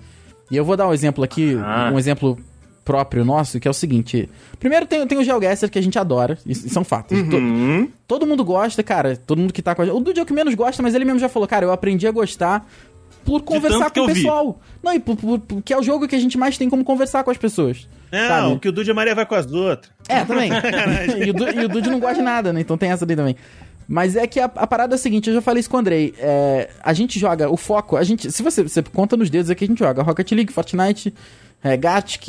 Speaker 2: E eu vou dar um exemplo aqui,
Speaker 3: Ah.
Speaker 2: um exemplo próprio nosso, que é o seguinte. Primeiro tem, tem o GeoGuessr que a gente adora, isso, isso é um fato. To-
Speaker 3: Uhum.
Speaker 2: Todo mundo gosta, cara, todo mundo que tá com a gente. O Dude é o que menos gosta, mas ele mesmo já falou, cara, eu aprendi a gostar por conversar com o
Speaker 3: eu vi.
Speaker 2: pessoal. Não, e por, por- por- que é o jogo que a gente mais tem como conversar com as pessoas.
Speaker 4: Não,
Speaker 2: Sabe?
Speaker 4: que o Dude e a Maria vai com as outras.
Speaker 2: É, também. e, o Du- e o Dude não gosta de nada, né? Então tem essa ali também. Mas é que a, a parada é a seguinte, eu já falei isso com o Andrei. é, a gente joga, o foco, a gente. Se você, você conta nos dedos aqui, a gente joga Rocket League, Fortnite, é, Gatic,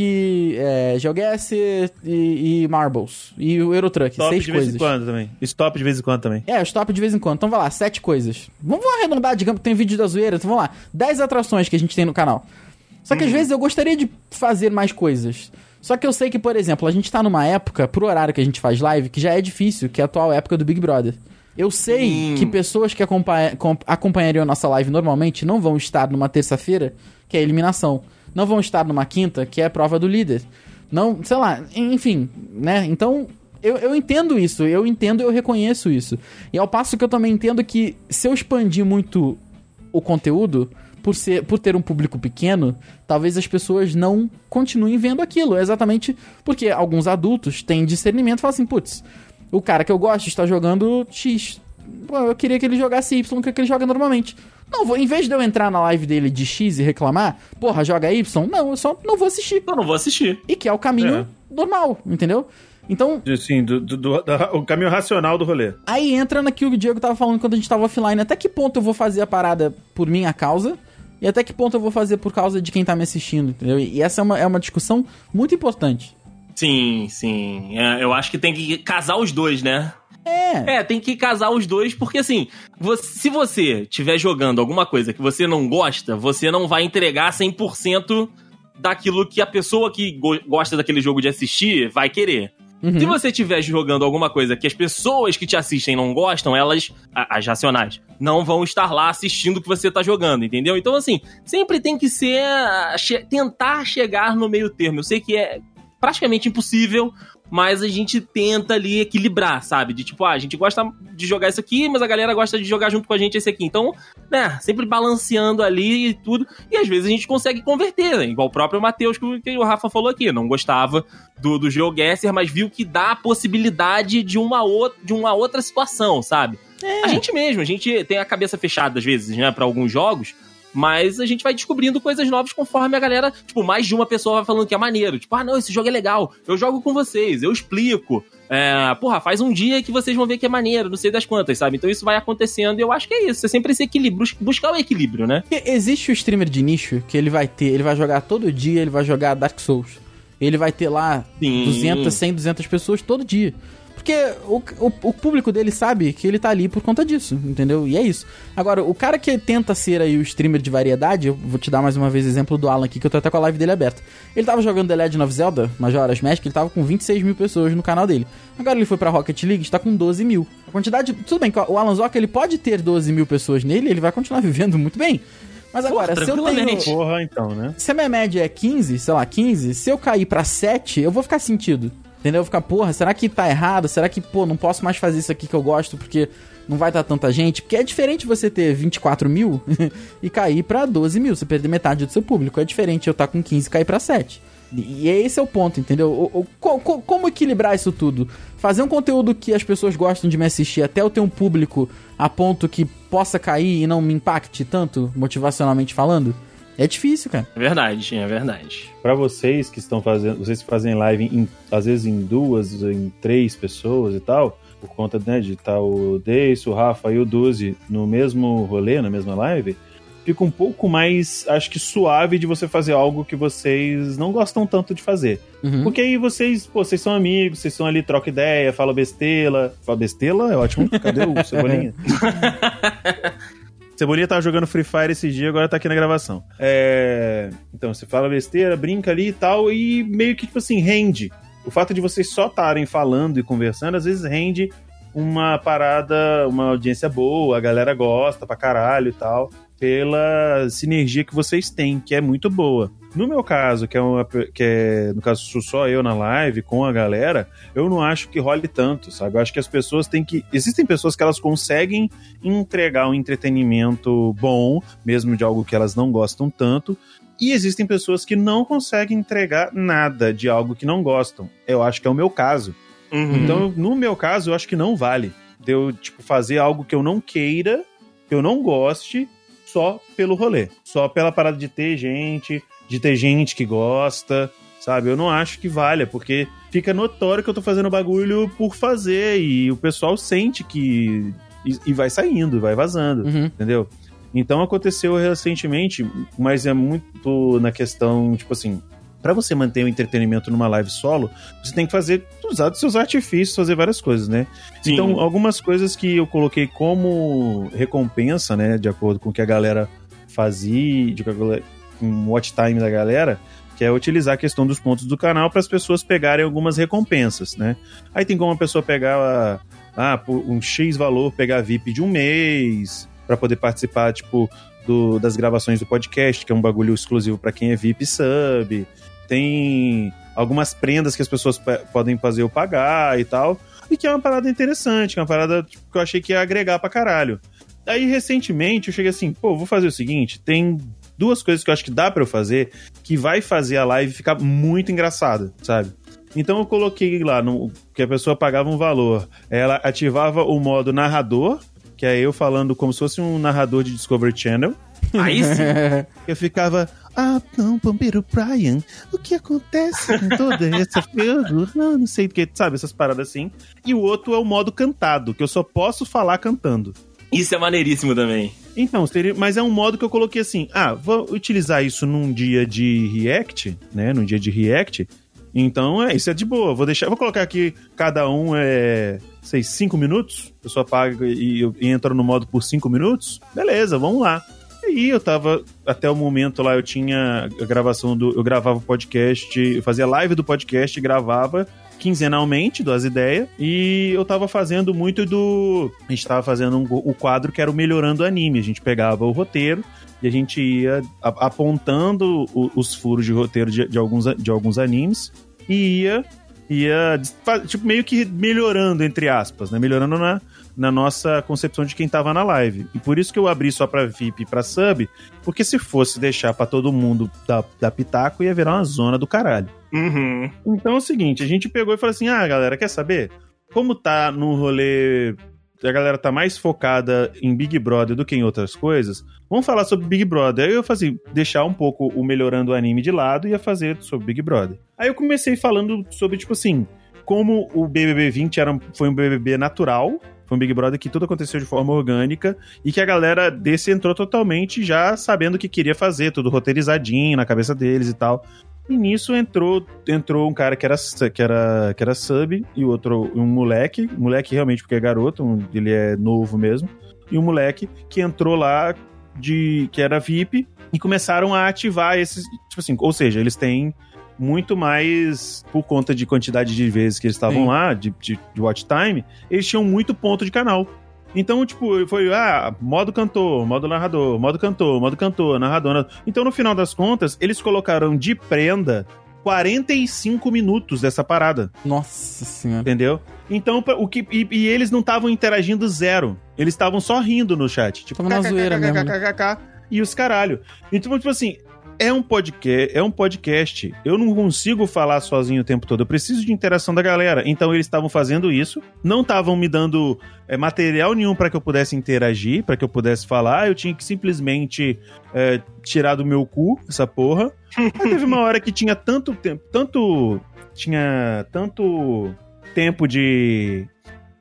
Speaker 2: é, GeoGuessr e, e Marbles. E o Eurotruck,
Speaker 4: Stop
Speaker 2: seis
Speaker 4: de vez
Speaker 2: coisas.
Speaker 4: em quando também. Stop de vez em quando também.
Speaker 2: É, stop de vez em quando. Então vai lá, sete coisas. Vamos vamos arredondar, digamos que tem vídeo da zoeira. Então vamos lá, dez atrações que a gente tem no canal. Só que às vezes eu gostaria de fazer mais coisas. Só que eu sei que, por exemplo, a gente tá numa época, pro horário que a gente faz live, que já é difícil, que é a atual época do Big Brother. Eu sei
Speaker 3: Sim.
Speaker 2: que pessoas que acompanha- com- acompanhariam a nossa live normalmente não vão estar numa terça-feira, que é a eliminação. Não vão estar numa quinta, que é a prova do líder. Não, sei lá, enfim, né? Então, eu, eu entendo isso, eu entendo e eu reconheço isso. E ao passo que eu também entendo que se eu expandir muito o conteúdo, por, ser, por ter um público pequeno, talvez as pessoas não continuem vendo aquilo. É exatamente porque alguns adultos têm discernimento e falam assim, putz, o cara que eu gosto está jogando X. Pô, eu queria que ele jogasse Y, que é que ele joga normalmente. Não, vou, em vez de eu entrar na live dele de X e reclamar, porra, joga Y, não, eu só não vou assistir.
Speaker 3: Eu não vou assistir.
Speaker 2: E que é o caminho
Speaker 4: É.
Speaker 2: normal, entendeu? Então,
Speaker 4: Assim, do, do- do- o caminho racional do rolê.
Speaker 2: Aí entra naquilo que o Diego tava falando quando a gente tava offline. Até que ponto eu vou fazer a parada por minha causa? E até que ponto eu vou fazer por causa de quem tá me assistindo, entendeu? E essa é uma, é uma discussão muito importante.
Speaker 3: Sim, sim. É, eu acho que tem que casar os dois, né?
Speaker 2: É.
Speaker 3: É, tem que casar os dois, porque assim, você- se você estiver jogando alguma coisa que você não gosta, você não vai entregar 100% daquilo que a pessoa que go- gosta daquele jogo de assistir vai querer.
Speaker 2: Uhum.
Speaker 3: Se você estiver jogando alguma coisa que as pessoas que te assistem não gostam, elas, as racionais, não vão estar lá assistindo o que você tá jogando, entendeu? Então, assim, sempre tem que ser. che- tentar chegar no meio termo. Eu sei que é praticamente impossível, mas a gente tenta ali equilibrar, sabe? De tipo, ah, a gente gosta de jogar isso aqui, mas a galera gosta de jogar junto com a gente esse aqui. Então, né, sempre balanceando ali e tudo. E às vezes a gente consegue converter, né? igual o próprio Matheus que, que o Rafa falou aqui. Não gostava do, do GeoGuessr, mas viu que dá a possibilidade de uma, ou, de uma outra situação, sabe? A gente mesmo, a gente tem a cabeça fechada às vezes, né, pra alguns jogos. Mas a gente vai descobrindo coisas novas conforme a galera, tipo, mais de uma pessoa vai falando que é maneiro. Tipo, ah, não, esse jogo é legal. Eu jogo com vocês, eu explico. É, porra, faz um dia que vocês vão ver que é maneiro, não sei das quantas, sabe? Então isso vai acontecendo e eu acho que é isso. É sempre esse equilíbrio, bus- buscar o equilíbrio, né?
Speaker 2: Existe o streamer de nicho que ele vai ter, ele vai jogar todo dia, ele vai jogar Dark Souls. Ele vai ter lá
Speaker 3: Sim.
Speaker 2: 200, 100, 200 pessoas todo dia. Porque o, o, o público dele sabe que ele tá ali por conta disso, entendeu? E é isso. Agora, o cara que tenta ser aí o streamer de variedade, eu vou te dar mais uma vez exemplo do Alan aqui, que eu tô até com a live dele aberta. Ele tava jogando The Legend of Zelda, Majora's Mask, ele tava com 26 mil pessoas no canal dele. Agora ele foi pra Rocket League, está com 12 mil. A quantidade... Tudo bem, que o Alan Zoka, ele pode ter 12 mil pessoas nele, ele vai continuar vivendo muito bem. Mas agora, se eu tenho...
Speaker 4: Porra, então, né?
Speaker 2: Se a minha média é 15, sei lá, 15, se eu cair pra 7, eu vou ficar sentido. Entendeu? Ficar, porra, será que tá errado? Será que, pô, não posso mais fazer isso aqui que eu gosto porque não vai estar tanta gente? Porque é diferente você ter 24 mil e cair pra 12 mil, você perder metade do seu público. É diferente eu estar com 15 e cair pra 7. E esse é o ponto, entendeu? O- o- co- co- como equilibrar isso tudo? Fazer um conteúdo que as pessoas gostam de me assistir até eu ter um público a ponto que possa cair e não me impacte tanto, motivacionalmente falando? É difícil, cara.
Speaker 3: É verdade, é verdade.
Speaker 4: Pra vocês que estão fazendo, vocês que fazem live em- às vezes em duas, em três pessoas e tal, por conta né, de estar o Deis, o Rafa e o Duzi no mesmo rolê, na mesma live, fica um pouco mais, acho que suave de você fazer algo que vocês não gostam tanto de fazer.
Speaker 2: Uhum.
Speaker 4: Porque aí vocês, pô, vocês são amigos, vocês estão ali, troca ideia, fala besteira. Fala besteira? É ótimo. Cadê o Cebolinha? Cebolinha tava jogando Free Fire esse dia, agora tá aqui na gravação. É... Então, você fala besteira, brinca ali e tal, e meio que, tipo assim, rende. O fato de vocês só estarem falando e conversando, às vezes rende uma parada, uma audiência boa, a galera gosta pra caralho e tal, pela sinergia que vocês têm, que é muito boa. No meu caso, que é, uma, que é no caso sou só eu na live com a galera, eu não acho que role tanto, sabe? Eu acho que as pessoas têm que. Existem pessoas que elas conseguem entregar um entretenimento bom, mesmo de algo que elas não gostam tanto. E existem pessoas que não conseguem entregar nada de algo que não gostam. Eu acho que é o meu caso.
Speaker 3: Uhum.
Speaker 4: Então, no meu caso, eu acho que não vale. De eu, tipo, fazer algo que eu não queira, que eu não goste, só pelo rolê. Só pela parada de ter gente, de ter gente que gosta, sabe? Eu não acho que valha, porque fica notório que eu tô fazendo bagulho por fazer e o pessoal sente que. E, e vai saindo, vai vazando,
Speaker 2: Uhum.
Speaker 4: entendeu? Então aconteceu recentemente, mas é muito na questão, tipo assim, Pra você manter o entretenimento numa live solo, você tem que fazer, usar dos seus artifícios, fazer várias coisas, né?
Speaker 3: Sim.
Speaker 4: Então, algumas coisas que eu coloquei como recompensa, né, de acordo com o que a galera fazia, de o watch time da galera, que é utilizar a questão dos pontos do canal para as pessoas pegarem algumas recompensas, né? Aí tem como a pessoa pegar ah, por um X valor, pegar VIP de um mês, para poder participar, tipo, do- das gravações do podcast, que é um bagulho exclusivo para quem é VIP sub. Tem algumas prendas que as pessoas pe- podem fazer eu pagar e tal. E que é uma parada interessante, que é uma parada tipo, que eu achei que ia agregar pra caralho. Aí, recentemente, eu cheguei assim, pô, vou fazer o seguinte, tem duas coisas que eu acho que dá pra eu fazer que vai fazer a live ficar muito engraçada, sabe? Então eu coloquei lá no, que a pessoa pagava um valor. Ela ativava o modo narrador, que é eu falando como se fosse um narrador de Discovery Channel.
Speaker 3: Aí sim.
Speaker 4: Eu ficava, ah, não, Bombeiro Brian, o que acontece com toda essa fogo? Ah, não sei o que, sabe, essas paradas assim. E o outro é o modo cantado, que eu só posso falar cantando.
Speaker 3: Isso é maneiríssimo também.
Speaker 4: Então, seria, mas é um modo que eu coloquei assim, ah, vou utilizar isso num dia de React, né, num dia de React, Então, é, isso é de boa. Vou deixar, vou colocar aqui cada um é, sei, cinco minutos. A pessoa paga e, e entra no modo por cinco minutos. Beleza, vamos lá. E aí eu tava, até o momento lá, eu tinha a gravação do. Eu gravava o podcast, eu fazia live do podcast, gravava quinzenalmente das ideias. E eu tava fazendo muito do. A gente tava fazendo um, o quadro que era o Melhorando Anime. A gente pegava o roteiro e a gente ia apontando o, os furos de roteiro de, de, alguns, de alguns animes e ia, ia tipo, meio que melhorando, entre aspas, né? Melhorando na, na nossa concepção de quem tava na live. E por isso que eu abri só pra VIP e pra sub, porque se fosse deixar para todo mundo da, da Pitaco, ia virar uma zona do caralho.
Speaker 3: Uhum.
Speaker 4: Então é o seguinte, a gente pegou e falou assim: ah, galera, quer saber? Como tá no rolê a galera tá mais focada em Big Brother do que em outras coisas, vamos falar sobre Big Brother. Aí eu fazia deixar um pouco o melhorando o anime de lado e ia fazer sobre Big Brother. Aí eu comecei falando sobre, tipo assim, como o BBB 20 era, foi um BBB natural, foi um Big Brother que tudo aconteceu de forma orgânica e que a galera desse entrou totalmente já sabendo o que queria fazer, tudo roteirizadinho na cabeça deles e tal. E nisso entrou, entrou um cara que era, que era, que era sub e outro, um moleque, moleque realmente porque é garoto, um, ele é novo mesmo, e um moleque que entrou lá de que era VIP e começaram a ativar esses, tipo assim, ou seja, eles têm muito mais por conta de quantidade de vezes que eles estavam lá, de, de, de watch time, eles tinham muito ponto de canal. Então, tipo, foi, ah, modo cantor, modo narrador, modo cantor, modo cantor, narrador, narrador. Então, no final das contas, eles colocaram de prenda 45 minutos dessa parada.
Speaker 2: Nossa senhora.
Speaker 4: Entendeu? Então, o que, e, e eles não estavam interagindo zero. Eles estavam só rindo no chat. Tipo,
Speaker 2: Tava na zoeira mesmo.
Speaker 4: né? E os caralho. Então, tipo assim, é um podcast, é um podcast. Eu não consigo falar sozinho o tempo todo. Eu preciso de interação da galera. Então eles estavam fazendo isso, não estavam me dando é, material nenhum para que eu pudesse interagir, para que eu pudesse falar. Eu tinha que simplesmente é, tirar do meu cu essa porra. Mas teve uma hora que tinha tanto tempo, tanto tinha tanto tempo de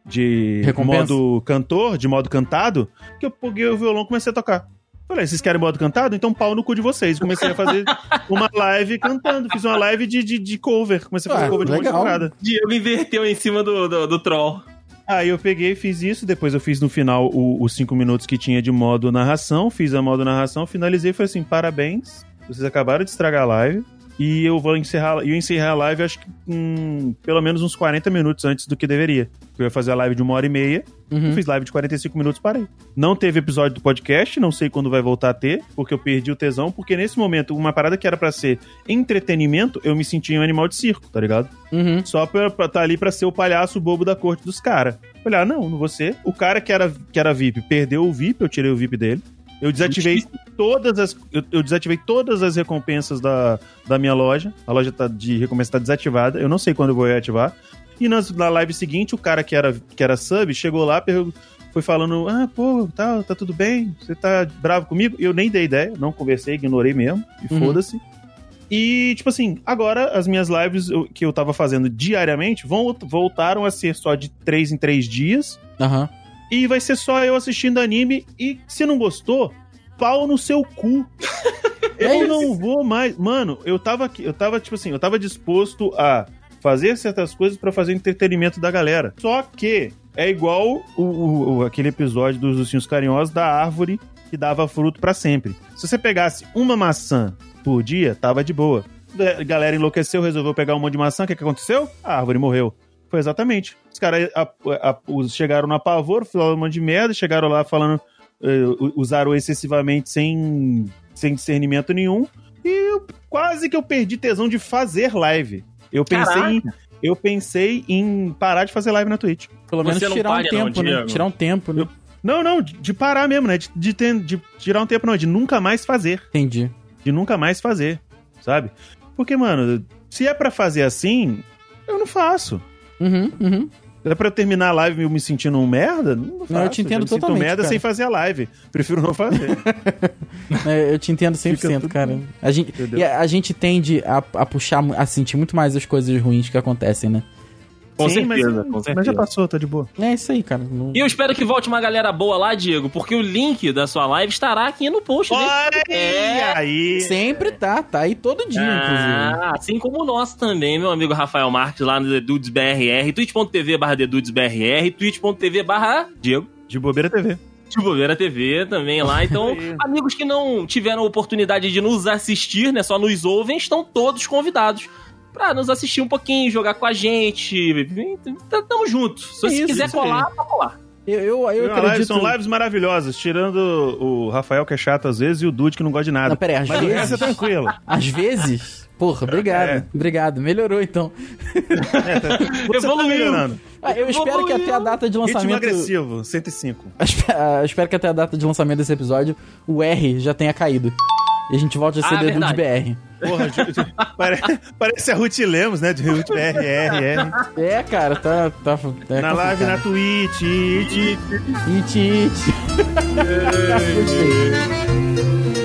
Speaker 4: de
Speaker 2: Recompensa.
Speaker 4: modo cantor, de modo cantado, que eu peguei o violão e comecei a tocar. Falei, vocês querem modo cantado? Então pau no cu de vocês. Comecei a fazer uma live cantando. Fiz uma live de, de, de cover. Comecei a fazer
Speaker 2: Ah,
Speaker 4: cover de monte de
Speaker 2: legal.
Speaker 4: parada.
Speaker 3: Diego inverteu em cima do, do, do troll.
Speaker 4: Aí eu peguei e fiz isso. Depois eu fiz no final o- os cinco minutos que tinha de modo narração. Fiz a modo narração, finalizei e falei assim: parabéns. Vocês acabaram de estragar a live. E eu vou encerrar. Eu encerrei a live, acho que hum, pelo menos uns 40 minutos antes do que deveria. Eu ia fazer a live de uma hora e meia.
Speaker 2: Uhum.
Speaker 4: Eu fiz live de 45 minutos, parei. Não teve episódio do podcast, não sei quando vai voltar a ter, porque eu perdi o tesão, porque nesse momento, uma parada que era pra ser entretenimento, eu me sentia um animal de circo, tá ligado?
Speaker 2: Uhum.
Speaker 4: Só pra estar tá ali pra ser o palhaço bobo da corte dos caras. Falei, ah, não, não vou ser. O cara que era, que era VIP perdeu o VIP, eu tirei o VIP dele. Eu desativei todas as. Eu, eu desativei todas as recompensas da, da minha loja. A loja tá de recompensa tá desativada. Eu não sei quando eu vou reativar. E nas- na live seguinte, o cara que era, que era sub chegou lá, foi falando: Ah, pô, tá, tá tudo bem? Você tá bravo comigo? Eu nem dei ideia, não conversei, ignorei mesmo. E
Speaker 2: Uhum.
Speaker 4: foda-se. E, tipo assim, agora as minhas lives que eu tava fazendo diariamente vão, voltaram a ser só de três em três dias.
Speaker 2: Aham.
Speaker 4: E vai ser só eu assistindo anime. E se não gostou, pau no seu cu.
Speaker 2: É
Speaker 4: eu
Speaker 2: isso.
Speaker 4: não vou mais. Mano, eu tava aqui, eu tava, tipo assim, eu tava disposto a fazer certas coisas pra fazer entretenimento da galera. Só que é igual o, o- o- aquele episódio dos ursinhos carinhosos da árvore que dava fruto pra sempre. Se você pegasse uma maçã por dia, tava de boa. A galera enlouqueceu, resolveu pegar um monte de maçã, o que, que aconteceu? A árvore morreu. Foi exatamente. Os caras a- a- os- chegaram na pavor, falaram um monte de merda, chegaram lá falando, eh, u- usaram excessivamente sem, sem discernimento nenhum. E eu- quase que eu perdi tesão de fazer live. Eu pensei, em, eu pensei em parar de fazer live na Twitch.
Speaker 2: Pelo menos
Speaker 3: Você não
Speaker 2: tirar um
Speaker 3: palha, não,
Speaker 2: tempo, né? Tirar um tempo, né?
Speaker 4: Não, não, de, de parar mesmo, né? De, de, ter- de tirar um tempo, não, de nunca mais fazer.
Speaker 2: Entendi.
Speaker 4: De nunca mais fazer, sabe? Porque, mano, se é pra fazer assim, eu não faço.
Speaker 2: Uhum, uhum.
Speaker 4: É pra eu terminar a live eu me sentindo um merda? Não, faço.
Speaker 2: eu te entendo
Speaker 4: sinto
Speaker 2: totalmente,
Speaker 4: merda
Speaker 2: cara.
Speaker 4: sem fazer a live. Prefiro não fazer.
Speaker 2: É, eu te entendo 100%,
Speaker 4: Fica tudo
Speaker 2: cara. A gente, e a, a gente tende a, a puxar, a sentir muito mais as coisas ruins que acontecem, né?
Speaker 3: Com
Speaker 4: Sim,
Speaker 3: certeza,
Speaker 4: mas,
Speaker 3: com
Speaker 4: mas
Speaker 3: certeza.
Speaker 4: já passou, tá de boa.
Speaker 2: É isso aí, cara. Não-
Speaker 3: E eu espero que volte uma galera boa lá, Diego, porque o link da sua live estará aqui no post. desse
Speaker 4: Olha
Speaker 3: É.
Speaker 4: aí!
Speaker 2: Sempre tá, tá aí todo dia, inclusive.
Speaker 3: Ah, assim como o nosso também, meu amigo Rafael Marques, lá no DudesBRR, twitch.tv barra TheDudesBRR, twitch.tv barra Diego.
Speaker 4: De bobeira TV.
Speaker 3: De Bobeira TV também lá. Então, amigos que não tiveram oportunidade de nos assistir, né? Só nos ouvem, estão todos convidados pra nos assistir um pouquinho, jogar com a gente. Tamo junto. Se você
Speaker 2: Isso,
Speaker 3: quiser colar, pode colar.
Speaker 2: Eu, eu, eu
Speaker 4: Live-
Speaker 2: acredito...
Speaker 4: são lives maravilhosas, tirando o Rafael que é chato às vezes e o Dude que não gosta de nada.
Speaker 2: Não, pera aí, às
Speaker 4: Mas o resto é
Speaker 2: vezes...
Speaker 4: tranquilo.
Speaker 2: Às vezes... Porra, obrigado.
Speaker 4: É.
Speaker 2: Obrigado. Melhorou, então.
Speaker 4: É, tá- tá
Speaker 3: Evoluiu.
Speaker 4: melhorando.
Speaker 2: Ah, eu espero que até a data de
Speaker 4: Ritmo
Speaker 2: lançamento...
Speaker 4: agressivo, 105.
Speaker 2: Espe- ah, espero que até a data de lançamento desse episódio o R já tenha caído. E a gente volte a ser
Speaker 3: Ah, verdade.
Speaker 2: BR.
Speaker 4: Porra, Ju- Ju- pare- parece a Ruth Lemos, né? De Ruth BR, R, R.
Speaker 2: É, cara, tá. tá é
Speaker 4: Na live, na
Speaker 2: complicado.
Speaker 4: Twitch. it,
Speaker 2: It, it. Gostei.